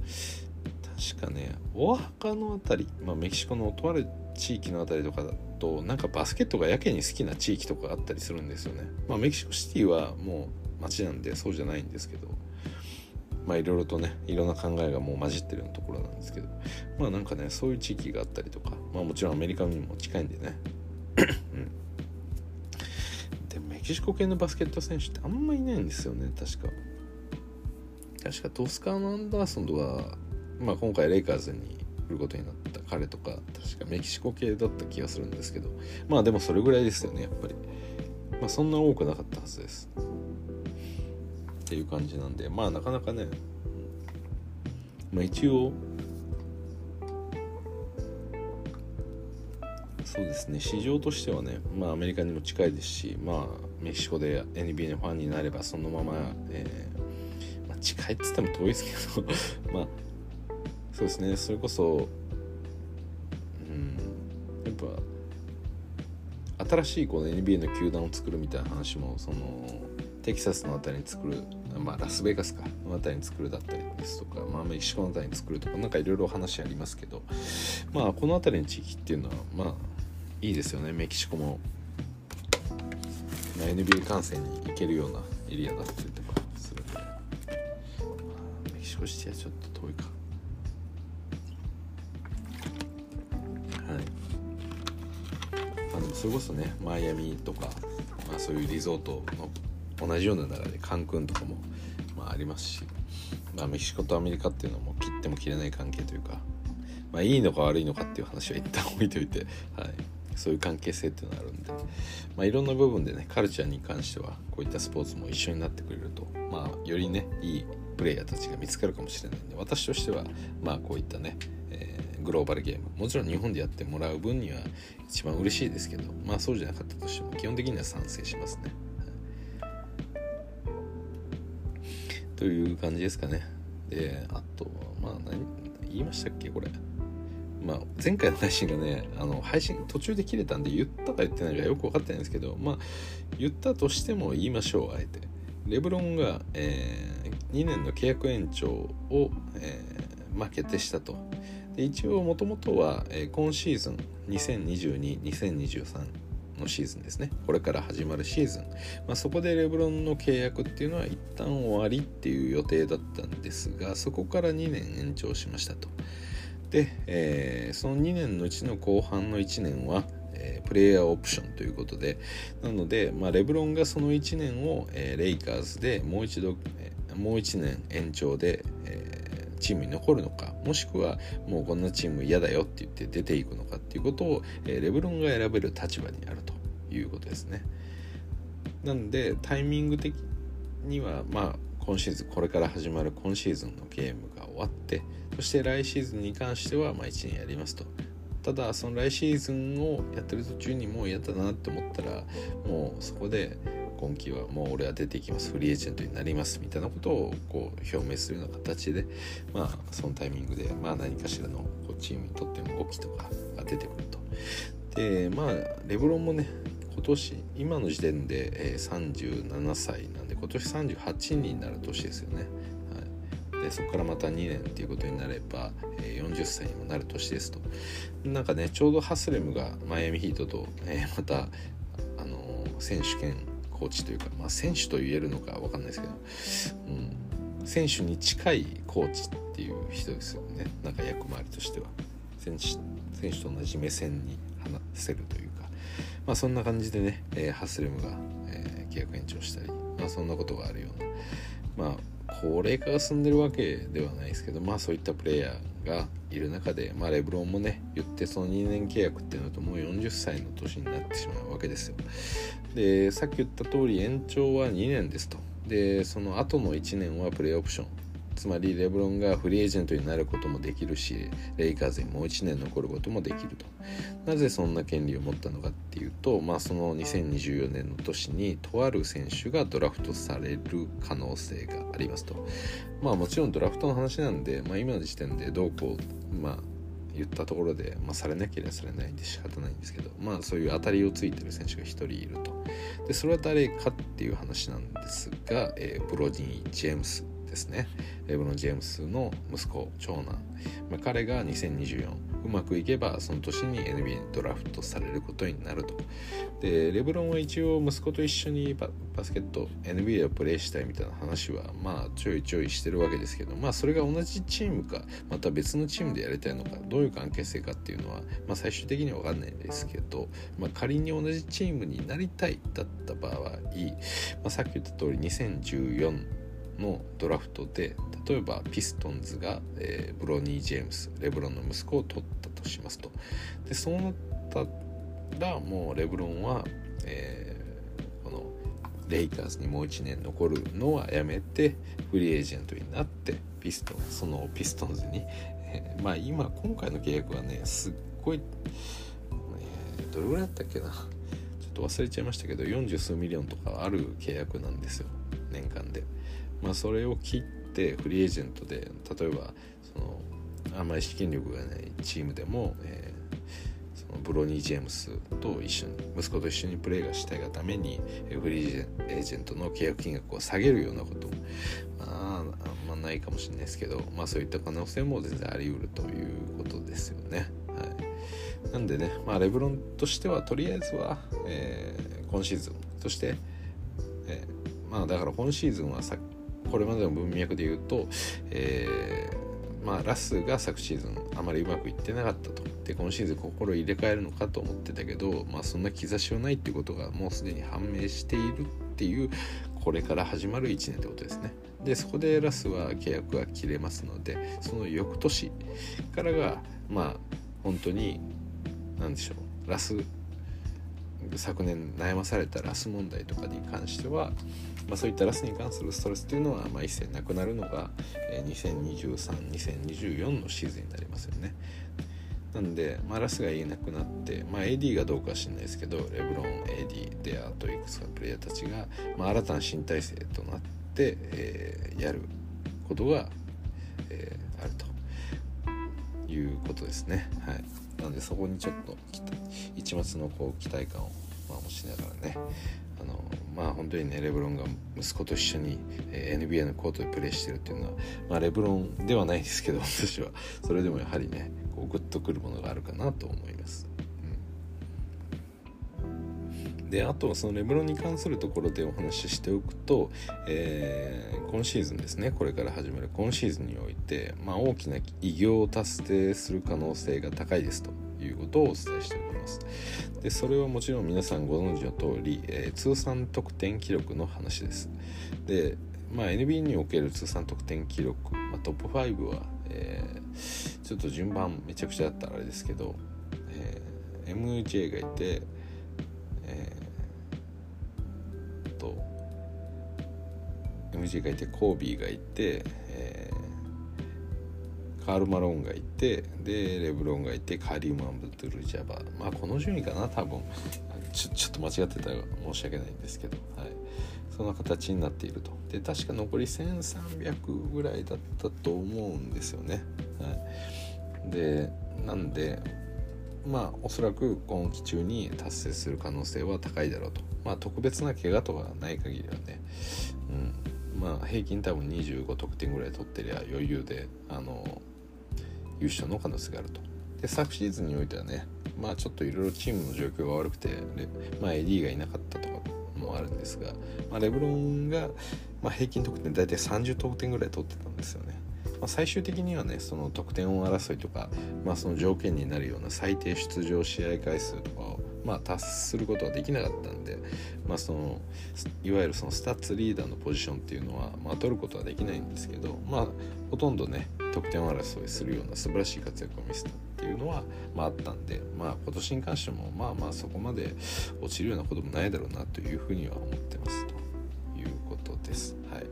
確かねオアハカの辺り、まあ、メキシコのとある地域の辺りとかだとなんかバスケットがやけに好きな地域とかあったりするんですよね。まあ、メキシコシティはもう街なんでそうじゃないんですけどまあいろいろとねいろんな考えがもう混じってるようなところなんですけどまあなんかねそういう地域があったりとかまあもちろんアメリカにも近いんでね。うん、でメキシコ系のバスケット選手ってあんまいないんですよね確か。確かトスカーノ・アンダーソンとか、まあ、今回レイカーズに来ることになった彼とか確かメキシコ系だった気がするんですけどまあでもそれぐらいですよねやっぱり。まあそんな多くなかったはずです。っていう感じなんでまあなかなかねまあ一応そうですね市場としてはね、まあ、アメリカにも近いですし、まあ、メキシコで NBA のファンになればそのまま、えーまあ、近いっつっても遠いですけど まあそうですねそれこそぱ新しいこの NBA の球団を作るみたいな話もそのテキサスの辺りに作るまあラスベガスかの辺りに作るだったりですとか、まあ、メキシコの辺りに作るとか何かいろいろ話ありますけどまあこの辺りの地域っていうのはまあいいですよね。メキシコも、まあ、NBA 観戦に行けるようなエリアだったりとかするんで、まあ、メキシコシティはちょっと遠いか。それこそねマイアミとか、まあ、そういうリゾートの同じような流れでカンクンとかも、まあ、ありますし、まあ、メキシコとアメリカっていうのも切っても切れない関係というか、まあ、いいのか悪いのかっていう話は一旦置いといて、はい、そういう関係性っていうのがあるんで、まあ、いろんな部分でねカルチャーに関してはこういったスポーツも一緒になってくれると、まあ、よりねいいプレイヤーたちが見つかるかもしれないんで私としてはまあこういったね、グローバルゲームもちろん日本でやってもらう分には一番嬉しいですけどまあそうじゃなかったとしても基本的には賛成しますね。という感じですかね。であとはまあ何言いましたっけこれ。まあ、前回の配信がねあの配信途中で切れたんで言ったか言ってないかよく分かってないんですけどまあ言ったとしても言いましょうあえてレブロンが、えー、2年の契約延長を、えーまあ、決定したとで一応もともとは、えー、今シーズン2022-2023のシーズンですね。これから始まるシーズン、まあ、そこでレブロンの契約っていうのは一旦終わりっていう予定だったんですがそこから2年延長しましたと。で、えー、その2年のうちの後半の1年は、プレイヤーオプションということでなので、まあ、レブロンがその1年を、えー、レイカーズでもう一度、えー、もう1年延長で、えーチームに残るのかもしくはもうこんなチーム嫌だよって言って出ていくのかっていうことを、えレブロンが選べる立場にあるということですね。なんでタイミング的にはまあ今シーズンこれから始まる今シーズンのゲームが終わってそして来シーズンに関してはまあ1年やりますとただその来シーズンをやってる途中にもう嫌だなって思ったらもうそこで今季はもう俺は出ていきますフリーエージェントになりますみたいなことをこう表明するような形でまあそのタイミングでまあ何かしらのこうチームにとっての動きとかが出てくると。でまあレブロンもね今年今の時点で、え37歳なんで今年38になる年ですよね、はい、でそこからまた2年っていうことになれば、え40歳にもなる年ですと。なんかねちょうどハスレムがマイアミヒートと、えまたあの選手権コーチというか、まあ、選手と言えるのか分かんないですけど、うん、選手に近いコーチっていう人ですよね。なんか役回りとしては。選手選手と同じ目線に話せるというか、まあ、そんな感じでね、えー、ハスレムが、えー、契約延長したり、まあ、そんなことがあるような。まあ高齢化が進んでるわけではないですけどまあそういったプレイヤーがいる中で、まあ、レブロンもね言ってその2年契約っていうのともう40歳の年になってしまうわけですよ。でさっき言った通り延長は2年ですと。でその後の1年はプレーオプション。つまりレブロンがフリーエージェントになることもできるしレイカーズにもう1年残ることもできると。なぜそんな権利を持ったのかっていうと、まあ、その2024年の年にとある選手がドラフトされる可能性がありますと。まあもちろんドラフトの話なんで、まあ、今の時点でどうこうまあ言ったところで、まあ、されなければされないんで仕方ないんですけどまあそういう当たりをついてる選手が1人いると。でそれは誰かっていう話なんですが、えー、ブロディン・ジェームス。ですね。レブロン・ジェームスの息子長男、まあ、彼が2024うまくいけばその年に NBA にドラフトされることになると。でレブロンは一応息子と一緒にバスケット NBA をプレーしたいみたいな話はまあちょいちょいしてるわけですけどまあそれが同じチームかまた別のチームでやりたいのかどういう関係性かっていうのは、まあ、最終的には分かんないですけど、まあ、仮に同じチームになりたいだった場合、まあ、さっき言った通り2014のドラフトで例えばピストンズが、えー、ブロニー・ジェームスレブロンの息子を取ったとしますと。でそうなったらもうレブロンは、えー、このレイカーズにもう1年残るのはやめてフリーエージェントになってピストンそのピストンズに、えー、まあ今今回の契約はねすっごい、えー、どれぐらいだったっけな。ちょっと忘れちゃいましたけど40数ミリオンとかある契約なんですよ年間で。まあ、それを切ってフリーエージェントで例えばそのあんまり資金力がないチームでも、えー、そのブロニー・ジェームスと一緒に息子と一緒にプレーがしたいがためにフリーエージェントの契約金額を下げるようなことまあ、あんまないかもしれないですけど、まあ、そういった可能性も全然あり得るということですよね。はい、なんでね、まあ、レブロンとしてはとりあえずは、えー、今シーズンそして、えー、まあだから今シーズンはさこれまでの文脈で言うと、えー、まあ、ラスが昨シーズンあまりうまくいってなかったと。で今シーズン心を入れ替えるのかと思ってたけど、まあ、そんな兆しはないってことがもうすでに判明しているっていうこれから始まる1年ってことですね。でそこでラスは契約が切れますのでその翌年からがまあ本当に何でしょう。ラス昨年悩まされたラス問題とかに関しては、まあ、そういったラスに関するストレスというのは、まあ、一切なくなるのが、え20232024のシーズンになりますよね。なんで、まあ、ラスが言えなくなって、まあ、AD がどうかは知らないですけどレブロン AD であといくつかプレイヤーたちが、まあ、新たな新体制となって、えー、やることが、えー、あるということですね。はいなのでそこにちょっと一末のこう期待感を、まあ、持ちながらねのまあ本当にねレブロンが息子と一緒に、NBA のコートでプレーしてるっていうのは、まあ、レブロンではないですけど私は。それでもやはりねこうグッとくるものがあるかなと思います。であとはそのレブロンに関するところでお話ししておくと、えー、今シーズンですねこれから始まる今シーズンにおいて、まあ、大きな偉業を達成する可能性が高いですということをお伝えしております。でそれはもちろん皆さんご存知の通り、えー、通算得点記録の話です。で、まあ、NBA における通算得点記録、まあ、トップ5は、えー、ちょっと順番めちゃくちゃだったらあれですけど、えー、MJ がいてえー、と MJ がいてコービーがいて、えー、カール・マローンがいてでレブロンがいてカリーム・アンブドゥル・ジャバまあこの順位かな多分。ちょちょっと間違ってたら申し訳ないんですけど、はい、その形になっていると。で確か残り1300ぐらいだったと思うんですよね、はい、でなんでまあおそらく今季中に達成する可能性は高いだろうと。まあ特別な怪我とかない限りはね、うん、まあ平均多分25得点ぐらい取ってりゃ余裕であの優勝の可能性があるとで昨シーズンにおいてはねまあちょっといろいろチームの状況が悪くて、まあ、AD がいなかったとかもあるんですが、まあ、レブロンが、まあ、平均得点大体30得点ぐらい取ってたんですよね。まあ、最終的にはねその得点王争いとか、まあ、その条件になるような最低出場試合回数とかを、まあ、達することはできなかったんで、まあ、そのいわゆるそのスタッツリーダーのポジションっていうのは、まあ、取ることはできないんですけど、まあ、ほとんどね得点争いするような素晴らしい活躍を見せたっていうのは、まあ、あったんで、まあ、今年に関してもまあまあそこまで落ちるようなこともないだろうなというふうには思ってますということです。はい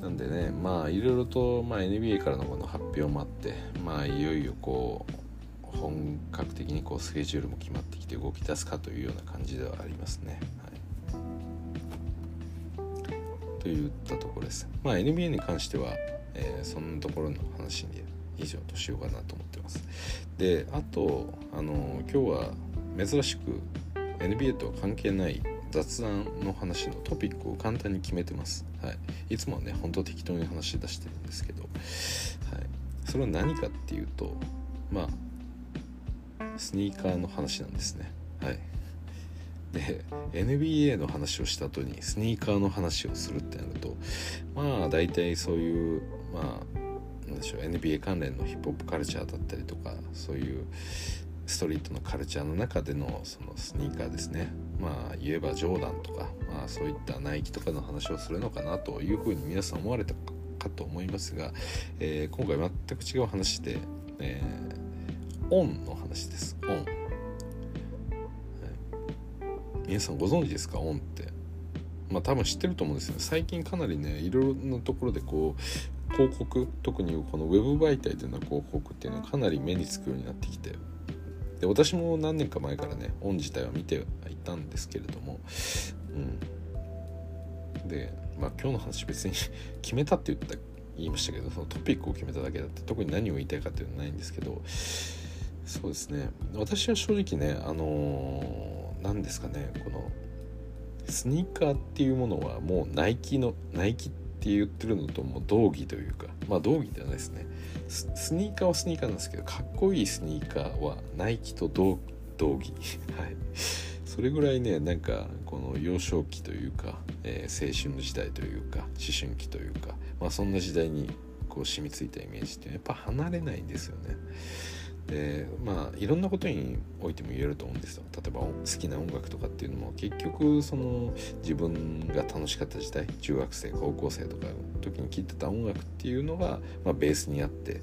なんでねまあいろいろと、まあ、NBA からのこの発表もあってまあいよいよこう本格的にこうスケジュールも決まってきて動き出すかというような感じではありますね。はい、といったところです。まあ NBA に関しては、えー、そんなところの話に以上としようかなと思ってます。であとあの今日は珍しく NBA とは関係ない雑談の話のトピックを簡単に決めてます。はい、いつもはね本当適当に話し出してるんですけど、はい、それは何かっていうとまあスニーカーの話なんですね。はい。で NBA の話をした後にスニーカーの話をするってなるとまあ大体そういうまあなんでしょう NBA 関連のヒップホップカルチャーだったりとかそういうストリートのカルチャーの中でのそのスニーカーですね。まあ言えばジョーダンとか、まあ、そういったナイキとかの話をするのかなというふうに皆さん思われたかと思いますが、えー、今回全く違う話で、えーオンの話です。オン、皆さんご存知ですか？オンって。まあ多分知ってると思うんですよ。ね最近かなりねいろいろなところでこう広告特にこのウェブ媒体での広告っていうのはかなり目につくようになってきて。で私も何年か前からねオン自体は見てはいたんですけれども。うん。でまあ今日の話別に 決めたって言った言いましたけどそのトピックを決めただけだって特に何を言いたいかっていうのはないんですけど。そうですね。私は正直ねあの何、ですかねこのスニーカーっていうものはもうナイキのナイキって言ってるのとも同義というかまあ同義ではないですね。スニーカーはスニーカーなんですけどかっこいいスニーカーはナイキと同義。はい。それぐらいねなんかこの幼少期というか、えー、青春の時代というか思春期というかまあそんな時代にこう染みついたイメージってやっぱ離れないんですよね。でまあいろんなことにおいても言えると思うんですよ。例えば好きな音楽とかっていうのも結局その自分が楽しかった時代中学生高校生とかの時に聴いてた音楽っていうのが、まあ、ベースにあって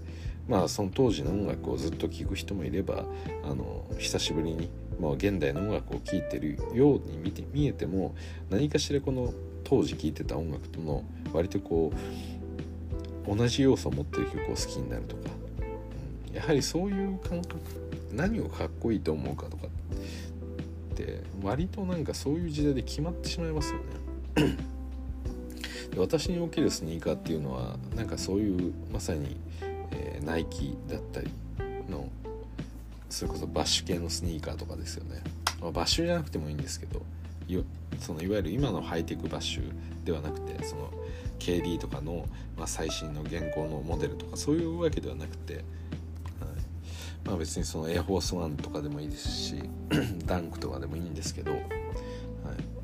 まあその当時の音楽をずっと聴く人もいればあの久しぶりに、まあ、現代の音楽を聴いてるように見て見えても何かしらこの当時聴いてた音楽との割とこう同じ要素を持ってる曲を好きになるとかやはりそういう感覚何をかっこいいと思うかとかって割となんかそういう時代で決まってしまいますよね。で私におけるスニーカーっていうのはなんかそういうまさに、えー、ナイキだったりのそれこそバッシュ系のスニーカーとかですよね、まあ、バッシュじゃなくてもいいんですけどいそのいわゆる今のハイテクバッシュではなくてその KD とかの、まあ、最新の現行のモデルとかそういうわけではなくてまあ別にそのエアフォースワンとかでもいいですし ダンクとかでもいいんですけど、はい、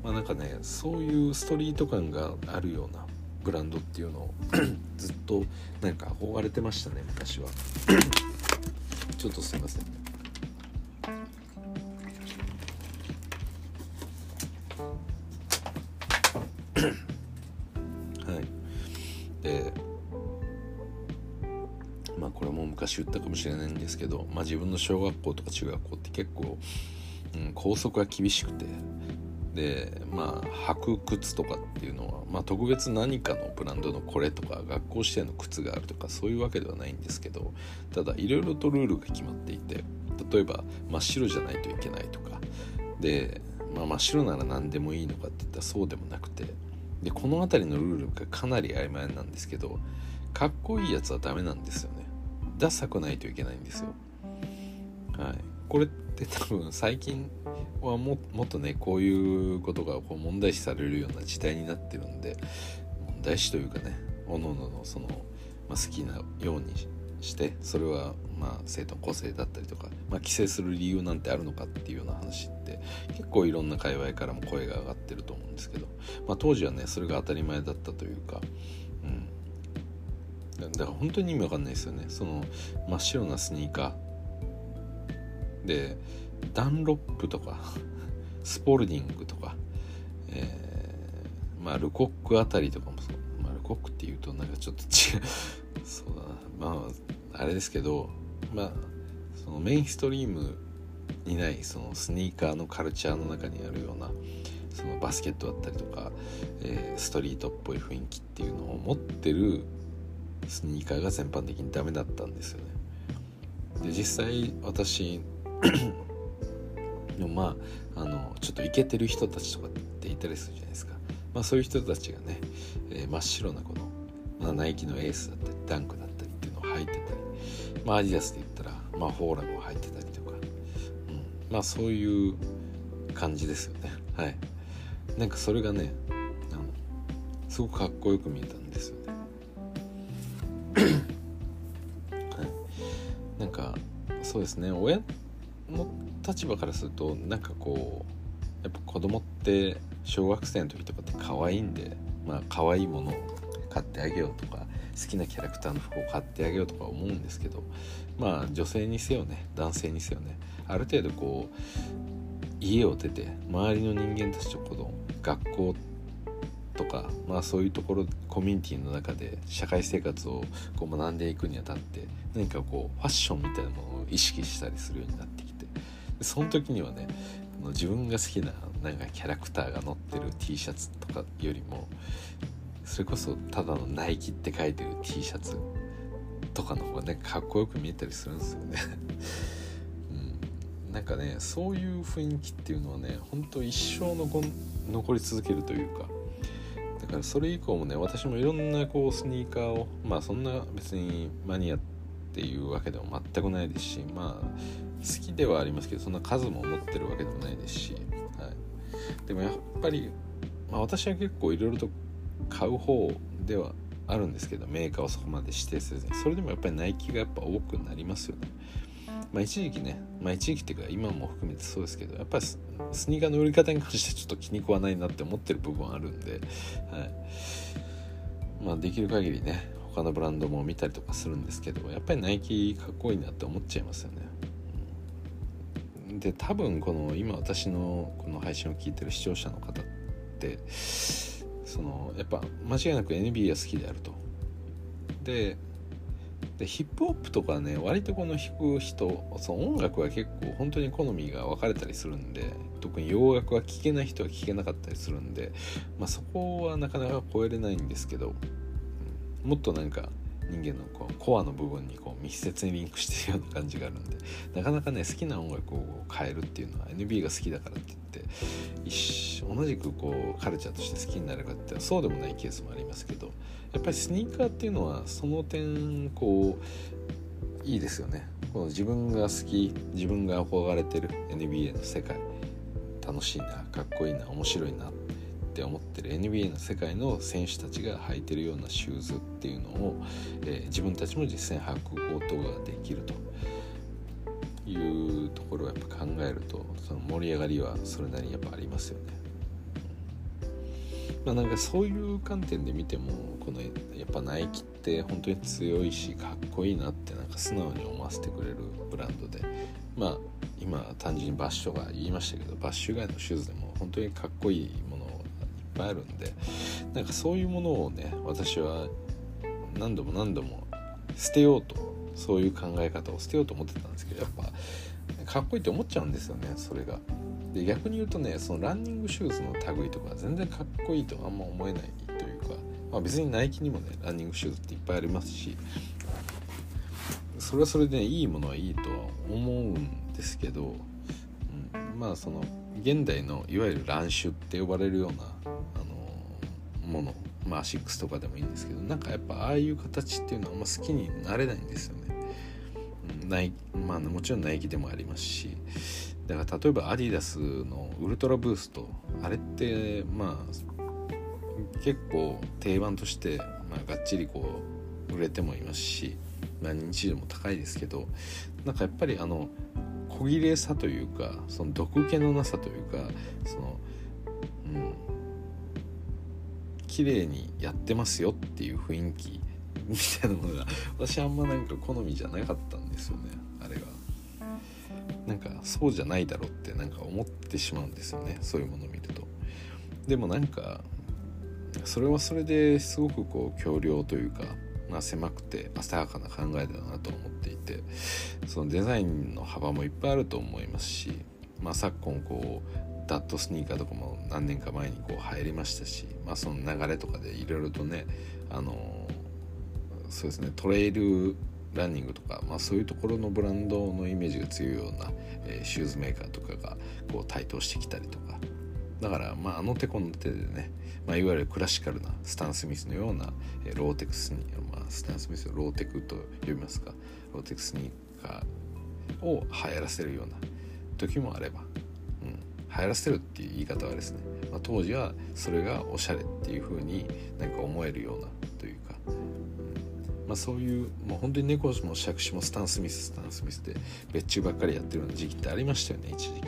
まあなんかねそういうストリート感があるようなブランドっていうのを ずっとなんか憧れてましたね昔は。ちょっとすいません。はい。でこれも昔言ったかもしれないんですけど、まあ、自分の小学校とか中学校って結構、うん、校則が厳しくてでまあ履く靴とかっていうのは、まあ、特別何かのブランドのこれとか学校指定の靴があるとかそういうわけではないんですけどただいろいろとルールが決まっていて例えば真っ白じゃないといけないとかで、まあ、真っ白なら何でもいいのかって言ったらそうでもなくてでこの辺りのルールがかなり曖昧なんですけどかっこいいやつはダメなんですよね。ダサくないといけないんですよ。はい。これって多分最近はもっとねこういうことがこう問題視されるような時代になってるんで問題視というかねおのおののその、まあ、好きなようにしてそれはまあ生徒の個性だったりとか、まあ、規制する理由なんてあるのかっていうような話って結構いろんな界隈からも声が上がってると思うんですけど、まあ、当時はねそれが当たり前だったというか、だから本当に意味わかんないですよね。その真っ白なスニーカー。でダンロップとか スポルディングとか、えー、まあルコックあたりとかもそう、まあ、ルコックっていうとなんかちょっと違う。そうだな。まああれですけどまあそのメインストリームにないそのスニーカーのカルチャーの中にあるようなそのバスケットだったりとか、えー、ストリートっぽい雰囲気っていうのを持ってるスニーカーが全般的にダメだったんですよね。で実際私 でもまああのちょっとイケてる人たちとかっていたりするじゃないですか、まあ、そういう人たちがね、えー、真っ白なこの、まあ、ナイキのエースだったりダンクだったりっていうのを履いてたり、まあ、アディダスで言ったら、まあ、フォーラムを履いてたりとか、うん、まあそういう感じですよね。はい。なんかそれがねあのすごくかっこよく見えたそうですね。親の立場からするとなんかこうやっぱ子供って小学生の時とかって可愛いんでまあ可愛いものを買ってあげようとか好きなキャラクターの服を買ってあげようとか思うんですけどまあ女性にせよね男性にせよねある程度こう家を出て周りの人間たちとこの学校とか、まあ、そういうところコミュニティの中で社会生活をこう学んでいくにあたって何かこうファッションみたいなもの意識したりするようになってきて。その時にはね自分が好きななんかキャラクターが載ってる T シャツとかよりもそれこそただのナイキって書いてる T シャツとかの方がねかっこよく見えたりするんですよね。うん、なんかねそういう雰囲気っていうのはね本当一生の残り続けるというか。だからそれ以降もね私もいろんなこうスニーカーをまあそんな別にマニアってていうわけでも全くないですしまあ好きではありますけどそんな数も持ってるわけでもないですし、はい、でもやっぱり、まあ、私は結構いろいろと買う方ではあるんですけどメーカーをそこまで指定せずに。それでもやっぱりナイキがやっぱ多くなりますよね。まあ一時期ねまあ一時期っていうか今も含めてそうですけどやっぱりスニーカーの売り方に関してちょっと気に食わないなって思ってる部分あるんで、はい。まあ、できる限りね他のブランドも見たりとかするんですけどやっぱりナイキかっこいいなって思っちゃいますよね。で多分この今私のこの配信を聞いてる視聴者の方ってそのやっぱ間違いなく NBA が好きであると。ででヒップホップとかね割とこの弾く人その音楽は結構本当に好みが分かれたりするんで特に洋楽は聴けない人は聴けなかったりするんで、まあ、そこはなかなか超えれないんですけど、もっとなんか人間のこうコアの部分にこう密接にリンクしてるような感じがあるんでなかなかね好きな音楽を変えるっていうのは NBA が好きだからって言って一同じくこうカルチャーとして好きになるかってそうでもないケースもありますけどやっぱりスニーカーっていうのはその点こういいですよね。この自分が好き自分が憧れてる NBA の世界楽しいなかっこいいな面白いなっって思ってる NBA の世界の選手たちが履いてるようなシューズっていうのを、えー、自分たちも実際履くことができるというところをやっぱ考えるとその盛り上がりはそれなりにやっぱありますよね。まあ、なんかそういう観点で見てもこのやっぱナイキって本当に強いしかっこいいなってなんか素直に思わせてくれるブランドでまあ今単純にバッシュが言いましたけどバッシュ以外のシューズでも本当にかっこいいものぱいあるんでなんかそういうものをね私は何度も何度も捨てようとそういう考え方を捨てようと思ってたんですけどやっぱかっこいいって思っちゃうんですよねそれが。で逆に言うとねそのランニングシューズの類とか全然かっこいいとあんま思えないというか、まあ、別にナイキにもねランニングシューズっていっぱいありますしそれはそれでいいものはいいとは思うんですけど、まあその現代のいわゆる乱種って呼ばれるような、あのものまあアシックスとかでもいいんですけどなんかやっぱああいう形っていうのはあんま好きになれないんですよね。ナイまあ、もちろんナイキでもありますしだから例えばアディダスのウルトラブーストあれってまあ結構定番として、まあ、がっちりこう売れてもいますし、まあ、認知度も高いですけどなんかやっぱりあの小切れさというかその毒気のなさというかそのうん綺麗にやってますよっていう雰囲気みたいなものが 私あんまなんか好みじゃなかったんですよねあれがなんかそうじゃないだろうってなんか思ってしまうんですよねそういうものを見ると。でもなんかそれはそれですごくこう強量というか、まあ、狭くて浅はかな考えだなと思っていてそのデザインの幅もいっぱいあると思いますし、まあ、昨今こうダットスニーカーとかも何年か前にこう入りましたし、まあ、その流れとかでいろいろとねあのそうですねトレイルランニングとか、まあ、そういうところのブランドのイメージが強いような、えー、シューズメーカーとかがこう台頭してきたりとか。だからまああの手この手でね、まあ、いわゆるクラシカルなスタン・スミスのような、ローテクスに、まあ、スタン・スミスをローテクと呼びますか。ローテクスニーカーを流行らせるような時もあれば、うん、流行らせるっていう言い方はですね、まあ、当時はそれがおしゃれっていう風になんか思えるようなというか。まあ、そういうもう本当に猫も杓子もスタン・スミススタン・スミスで別注ばっかりやってる時期ってありましたよね一時期、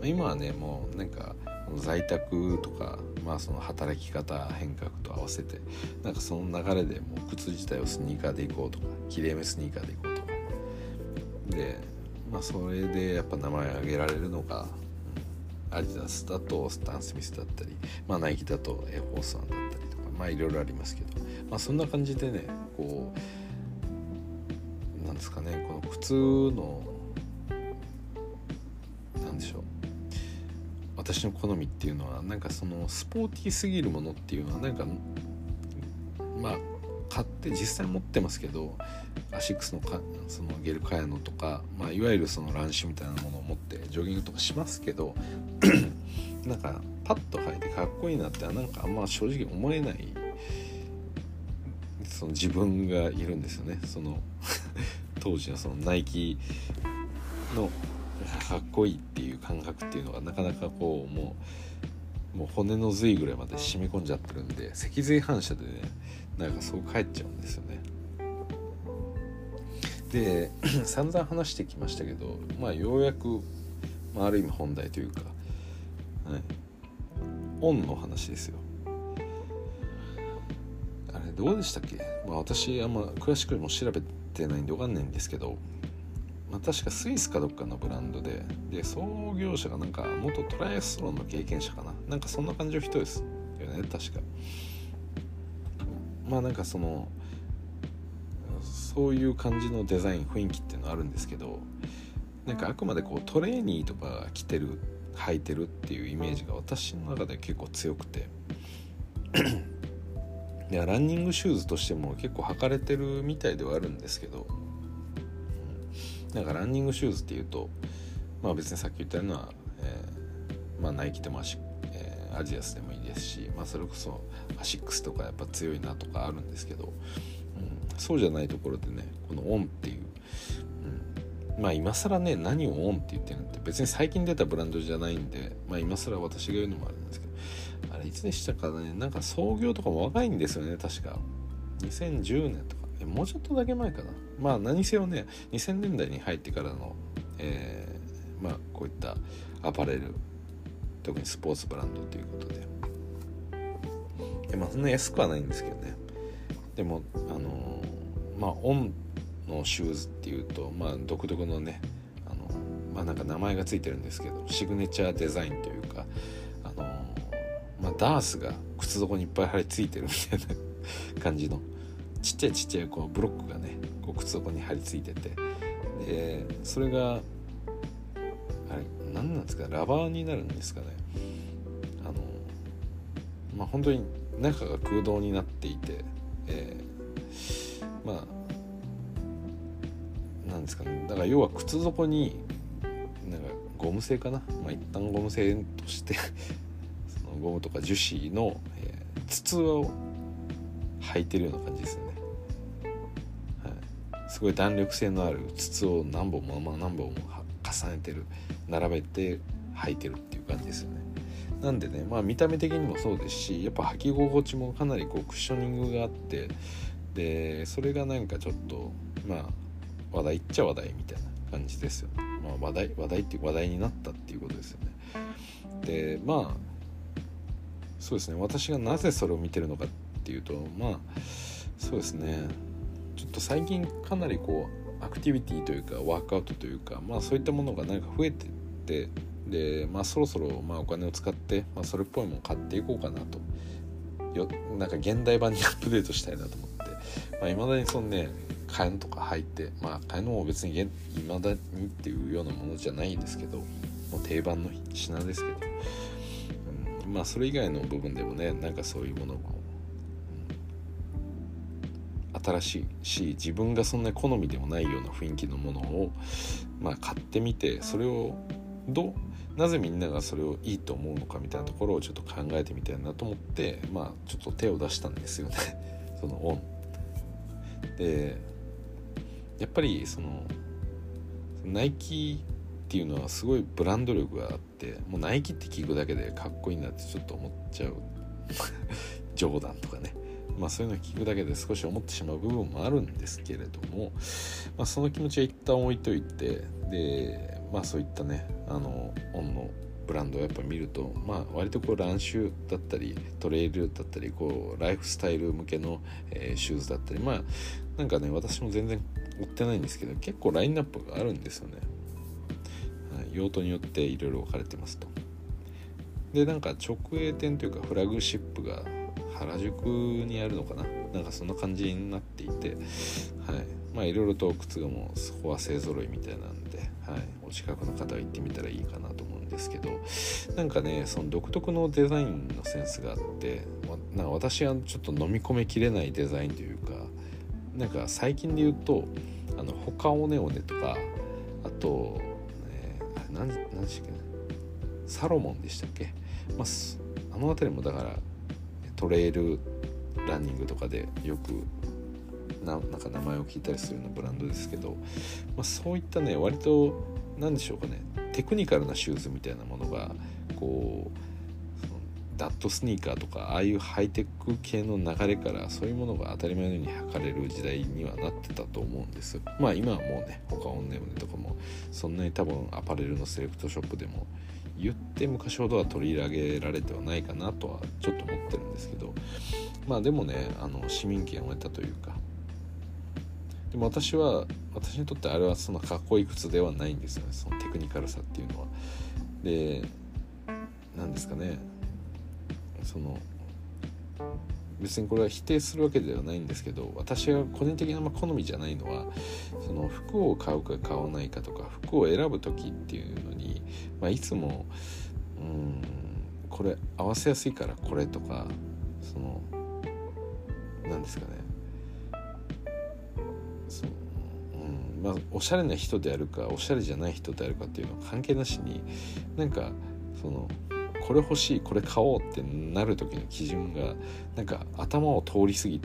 ま、今はねもうなんか在宅とか、まあ、その働き方変革と合わせてなんかその流れでもう靴自体をスニーカーでいこうとかきれいめスニーカーでいこうとか。でまあそれでやっぱ名前挙げられるのが、アディダスだとスタン・スミスだったり、まあ、ナイキだとエフォースワンだったりとかまあいろいろありますけど。まあそんな感じでねこうなんですかねこの靴の私の好みっていうのはなんかそのスポーティーすぎるものっていうのはなんかまあ買って実際持ってますけどアシックスのかそのゲルカヤノとか、まあ、いわゆるその乱視みたいなものを持ってジョギングとかしますけど なんかパッと履いてかっこいいなってなんかあんま正直思えないその自分がいるんですよね。その 当時のそのナイキのかっこいいっていう感覚っていうのがなかなかこうもうもう骨の髄ぐらいまで染み込んじゃってるんで脊髄反射でねなんかそう帰っちゃうんですよね。で 散々話してきましたけどまあようやく、まあ、ある意味本題というか、はい、オンの話ですよ。あれどうでしたっけ、まあ、私あんま詳しくも調べてないんで分かんないんですけど、まあ、確かスイスかどっかのブランドでで創業者がなんか元トライアスロンの経験者かな。なんかそんな感じの人ですよね確か。まあなんかそのそういう感じのデザイン雰囲気っていうのはあるんですけどなんかあくまでこうトレーニーとかが着てる履いてるっていうイメージが私の中で結構強くて。いやランニングシューズとしても結構履かれてるみたいではあるんですけど、なんかランニングシューズっていうとまあ別にさっき言ったような、え、まあ、ナイキでもアシ、えー、アディダスでもいいですし、まあ、それこそアシックスとかやっぱ強いなとかあるんですけど、うん、そうじゃないところでねこの On っていう、うん、まあ今更ね何をオンって言ってるのって別に最近出たブランドじゃないんで、まあ、今更私が言うのもあるんですけどあれいつでしたかねなんか創業とかも若いんですよね確か。2010年とか。えもうちょっとだけ前かな。まあ何せよね2000年代に入ってからの、えー、まあこういったアパレル特にスポーツブランドということで。でまあそんな安くはないんですけどね。でもあのー、まあオンのシューズっていうとまあ独特のねあのまあなんか名前が付いてるんですけどシグネチャーデザインというかあのまあ、ダースが靴底にいっぱい貼り付いてるみたいな感じのちっちゃいちっちゃいこうブロックがねこう靴底に貼り付いてて。でそれがあれ何なんですかラバーになるんですかね。あのまあ本当に中が空洞になっていて、えー、まあなんですかね。だから要は靴底になんかゴム製かな、まあ、一旦ゴム製として そのゴムとか樹脂の、えー、筒を履いてるような感じですね、すごい弾力性のある筒を何本も何本も重ねてる並べて履いてるっていう感じですよね。なんでねまあ見た目的にもそうですしやっぱ履き心地もかなりこうクッショニングがあってでそれがなんかちょっとまあ話題っちゃ話題みたいな感じですよね、まあ、話題話題っていう話題になったっていうことですよね。でまあそうですね。私がなぜそれを見てるのかっていうとまあそうですね。ちょっと最近かなりこうアクティビティというかワークアウトというかまあそういったものがなんか増えてってでまあそろそろまあお金を使って、まあ、それっぽいものを買っていこうかなと。よなんか現代版にアップデートしたいなと思って。いまあ、未だにそのね替えのとか入ってまあ替えのも別にいまだにっていうようなものじゃないんですけどもう定番の品ですけど、うん、まあそれ以外の部分でもねなんかそういうものも、うん、新しいし自分がそんな好みでもないような雰囲気のものをまあ買ってみてそれをどうなぜみんながそれをいいと思うのかみたいなところをちょっと考えてみたいなと思ってまあちょっと手を出したんですよね。そのオン。でやっぱりそのナイキっていうのはすごいブランド力があってもうナイキって聞くだけでかっこいいなってちょっと思っちゃう。ジョーダンとかね。まあそういうのを聞くだけで少し思ってしまう部分もあるんですけれども、まあ、その気持ちは一旦置いといてでまあそういったねあのオンのブランドをやっぱ見ると、まあ、割とこうランシュだったりトレイルだったりこうライフスタイル向けの、えー、シューズだったりまあなんかね私も全然売ってないんですけど結構ラインナップがあるんですよね、用途によっていろいろ分かれてますと。でなんか直営店というかフラグシップが原宿にあるのかな？なんかそんな感じになっていてはい。まあいろいろと靴がもうそこは勢ぞろいみたいなんで、はい、お近くの方は行ってみたらいいかなと思うんですけどなんかねその独特のデザインのセンスがあってなんか私はちょっと飲み込めきれないデザインというかなんか最近で言うとあのホカオネオネとかあと、え、何何でしたっけサロモンでしたっけ、まあ、あの辺りもだからトレイルランニングとかでよくななんか名前を聞いたりするようなブランドですけど、まあ、そういったね割と何でしょうかねテクニカルなシューズみたいなものがこうダットスニーカーとかああいうハイテク系の流れからそういうものが当たり前のように測れる時代にはなってたと思うんです。まあ今はもうね他オンネームとかもそんなに多分アパレルのセレクトショップでも言って昔ほどは取り上げられてはないかなとはちょっと思ってるんですけどまあでもねあの市民権を得たというか。でも私は私にとってあれはそのかっこいい靴ではないんですよねそのテクニカルさっていうのは。で何ですかねその別にこれは否定するわけではないんですけど私が個人的な好みじゃないのはその服を買うか買わないかとか服を選ぶ時っていうのに、まあ、いつもうんこれ合わせやすいからこれとかその何ですかね。その、うんまあ、おしゃれな人であるかおしゃれじゃない人であるかっていうのは関係なしになんかそのこれ欲しいこれ買おうってなる時の基準がなんか頭を通り過ぎ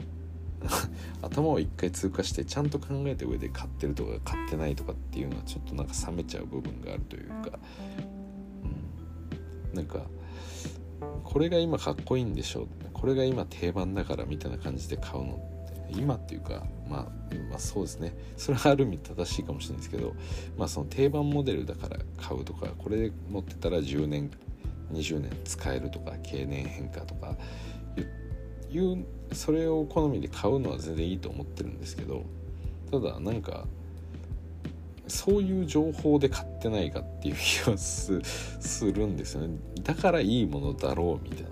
頭を一回通過してちゃんと考えた上で買ってるとか買ってないとかっていうのはちょっとなんか冷めちゃう部分があるというか、うん、なんかこれが今かっこいいんでしょうこれが今定番だからみたいな感じで買うのって今っていうか、まあ、まあそうですね。それはある意味正しいかもしれないですけどまあその定番モデルだから買うとかこれ持ってたら10年20年使えるとか経年変化とかいうそれを好みで買うのは全然いいと思ってるんですけどただなんかそういう情報で買ってないかっていう気はするんですよね。だからいいものだろうみたい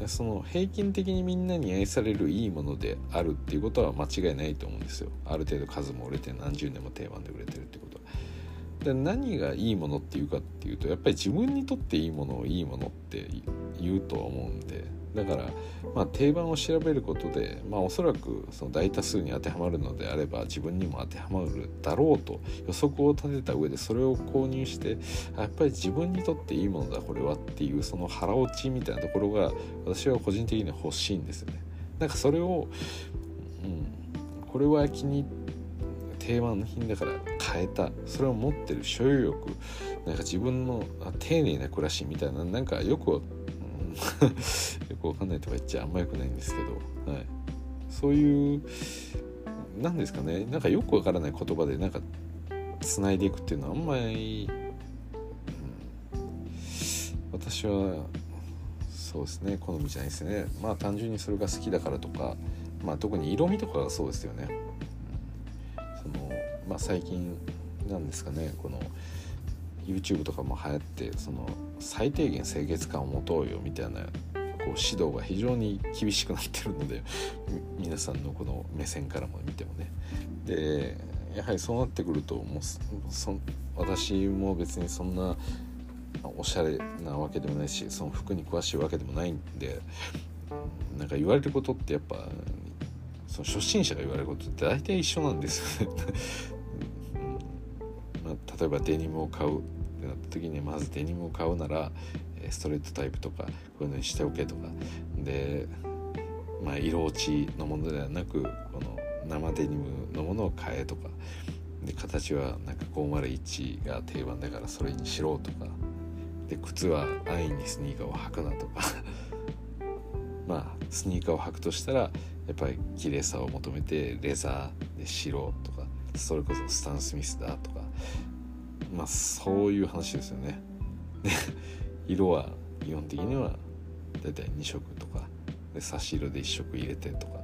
な。その平均的にみんなに愛されるいいものであるっていうことは間違いないと思うんですよ。ある程度数も売れて何十年も定番で売れてるってことで何がいいものっていうかっていうとやっぱり自分にとっていいものをいいものって言うとは思うんでだから、まあ、定番を調べることで、まあ、おそらくその大多数に当てはまるのであれば自分にも当てはまるだろうと予測を立てた上でそれを購入してやっぱり自分にとっていいものだこれはっていうその腹落ちみたいなところが私は個人的には欲しいんですよね。なんかそれを、うん、これは気に定番品だから変えた。それを持ってる所有欲。なんか自分の丁寧な暮らしみたいな。なんかよく、うん、よくわかんないとか言っちゃあんまよくないんですけど、はい、そういう何ですかね。なんかよくわからない言葉でなんかつないでいくっていうのはあんまり、うん、私はそうですね。好みじゃないですね。まあ単純にそれが好きだからとか。まあ特に色味とかがそうですよね。まあ、最近なんですかねこの YouTube とかも流行ってその最低限清潔感を持とうよみたいなこう指導が非常に厳しくなってるので 皆さんのこの目線からも見てもね。でやはりそうなってくるともうそ私も別にそんなおしゃれなわけでもないしその服に詳しいわけでもないんでなんか言われることってやっぱその初心者が言われることって大体一緒なんですよね。まあ、例えばデニムを買うってなった時にまずデニムを買うならストレートタイプとかこういうのにしておけとか。で、まあ、色落ちのものではなくこの生デニムのものを買えとか。で形はなんか501が定番だからそれにしろとか。で靴は安易にスニーカーを履くなとか。まあスニーカーを履くとしたらやっぱり綺麗さを求めてレザーで白とかそれこそスタン・スミスだとかまあそういう話ですよね。色は基本的にはだいたい2色とかで差し色で1色入れてとか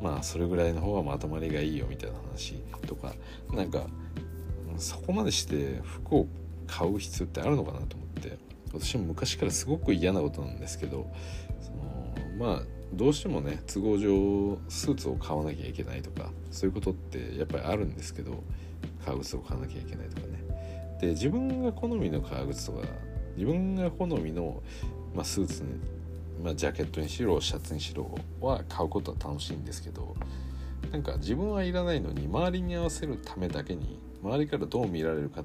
まあそれぐらいの方がまとまりがいいよみたいな話とかなんかそこまでして服を買う必要ってあるのかなと思って私も昔からすごく嫌なことなんですけどそのまあどうしてもね都合上スーツを買わなきゃいけないとかそういうことってやっぱりあるんですけど革靴を買わなきゃいけないとかね。で自分が好みの革靴とか自分が好みの、まあ、スーツに、まあ、ジャケットにしろシャツにしろは買うことは楽しいんですけどなんか自分はいらないのに周りに合わせるためだけに周りからどう見られるか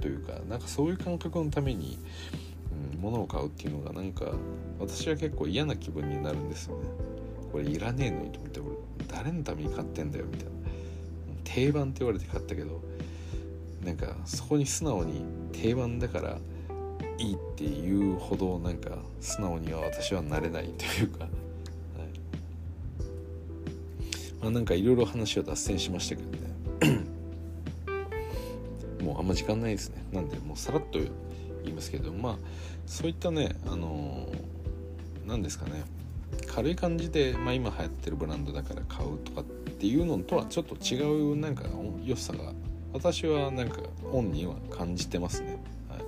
というかなんかそういう感覚のために、物を買うっていうのがなんか私は結構嫌な気分になるんですよね。これいらねえのにと思って俺誰のために買ってんだよみたいな。定番って言われて買ったけどなんかそこに素直に定番だからいいっていうほどなんか素直には私はなれないというか、はい。まあ、なんかいろいろ話は脱線しましたけどね。もうあんま時間ないですね。なんでもうさらっと言いますけどまあそういったねあの何ですかね軽い感じで、まあ、今流行ってるブランドだから買うとかっていうのとはちょっと違うなんか良さが私はなんか本には感じてますね、はい、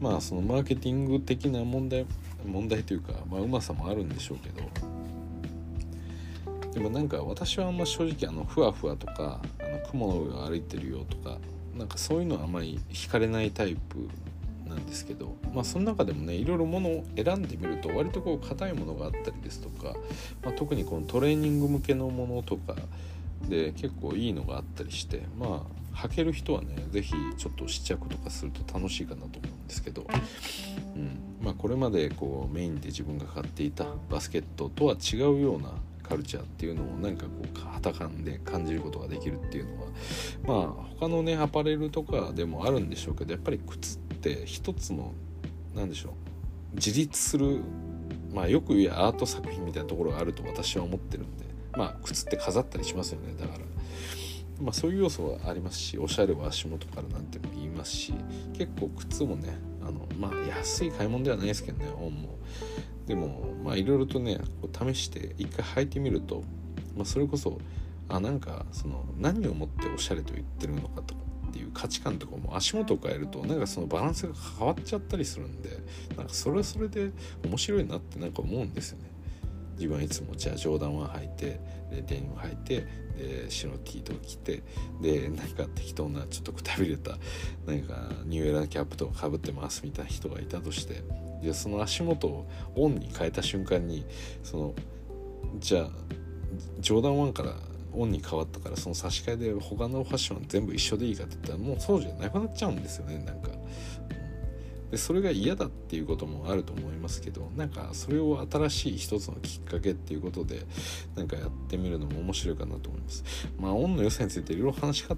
まあそのマーケティング的な問題問題というか、まあ、うまさもあるんでしょうけど。でもなんか私はあんま正直あのふわふわとかあの雲の上を歩いてるよとかなんかそういうのはあまり惹かれないタイプなんですけどまあその中でもねいろいろものを選んでみると割とこう硬いものがあったりですとか、まあ、特にこのトレーニング向けのものとかで結構いいのがあったりしてまあ履ける人はね是非ちょっと試着とかすると楽しいかなと思うんですけど、うんまあ、これまでこうメインで自分が買っていたバスケットとは違うようなカルチャーっていうのをなんかこう肌感で感じることができるっていうのはまあ他のねアパレルとかでもあるんでしょうけどやっぱり靴って一つの何でしょう自立するまあよく言うアート作品みたいなところがあると私は思ってるんでまあ靴って飾ったりしますよね。だから、まあ、そういう要素はありますしおしゃれは足元からなんても言いますし結構靴もねあのまあ安い買い物ではないですけどね本も。でもまあいろいろとねこう試して一回履いてみると、まあ、それこそあなんかその何をもっておしゃれと言ってるのかとかっていう価値観とかも足元を変えるとなんかそのバランスが変わっちゃったりするんでなんかそれはそれで面白いなってなんか思うんですよね。自分はいつもじゃあジョーダン1履いてでデニム履いてで白 T とか着てでなんか適当なちょっとくたびれたなんかニューエラーキャップとかかぶってますみたいな人がいたとしてじゃあその足元をオンに変えた瞬間にそのじゃあジョーダン1からオンに変わったからその差し替えで他のファッション全部一緒でいいかって言ったらもうそうじゃなくなっちゃうんですよねなんか。でそれが嫌だっていうこともあると思いますけどなんかそれを新しい一つのきっかけっていうことでなんかやってみるのも面白いかなと思います。まあオンの良さについていろいろ話し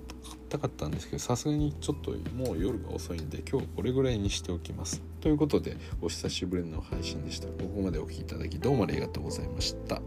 たかったんですけどさすがにちょっともう夜が遅いんで今日これぐらいにしておきます。ということでお久しぶりの配信でした。ここまでお聴きいただきどうもありがとうございました。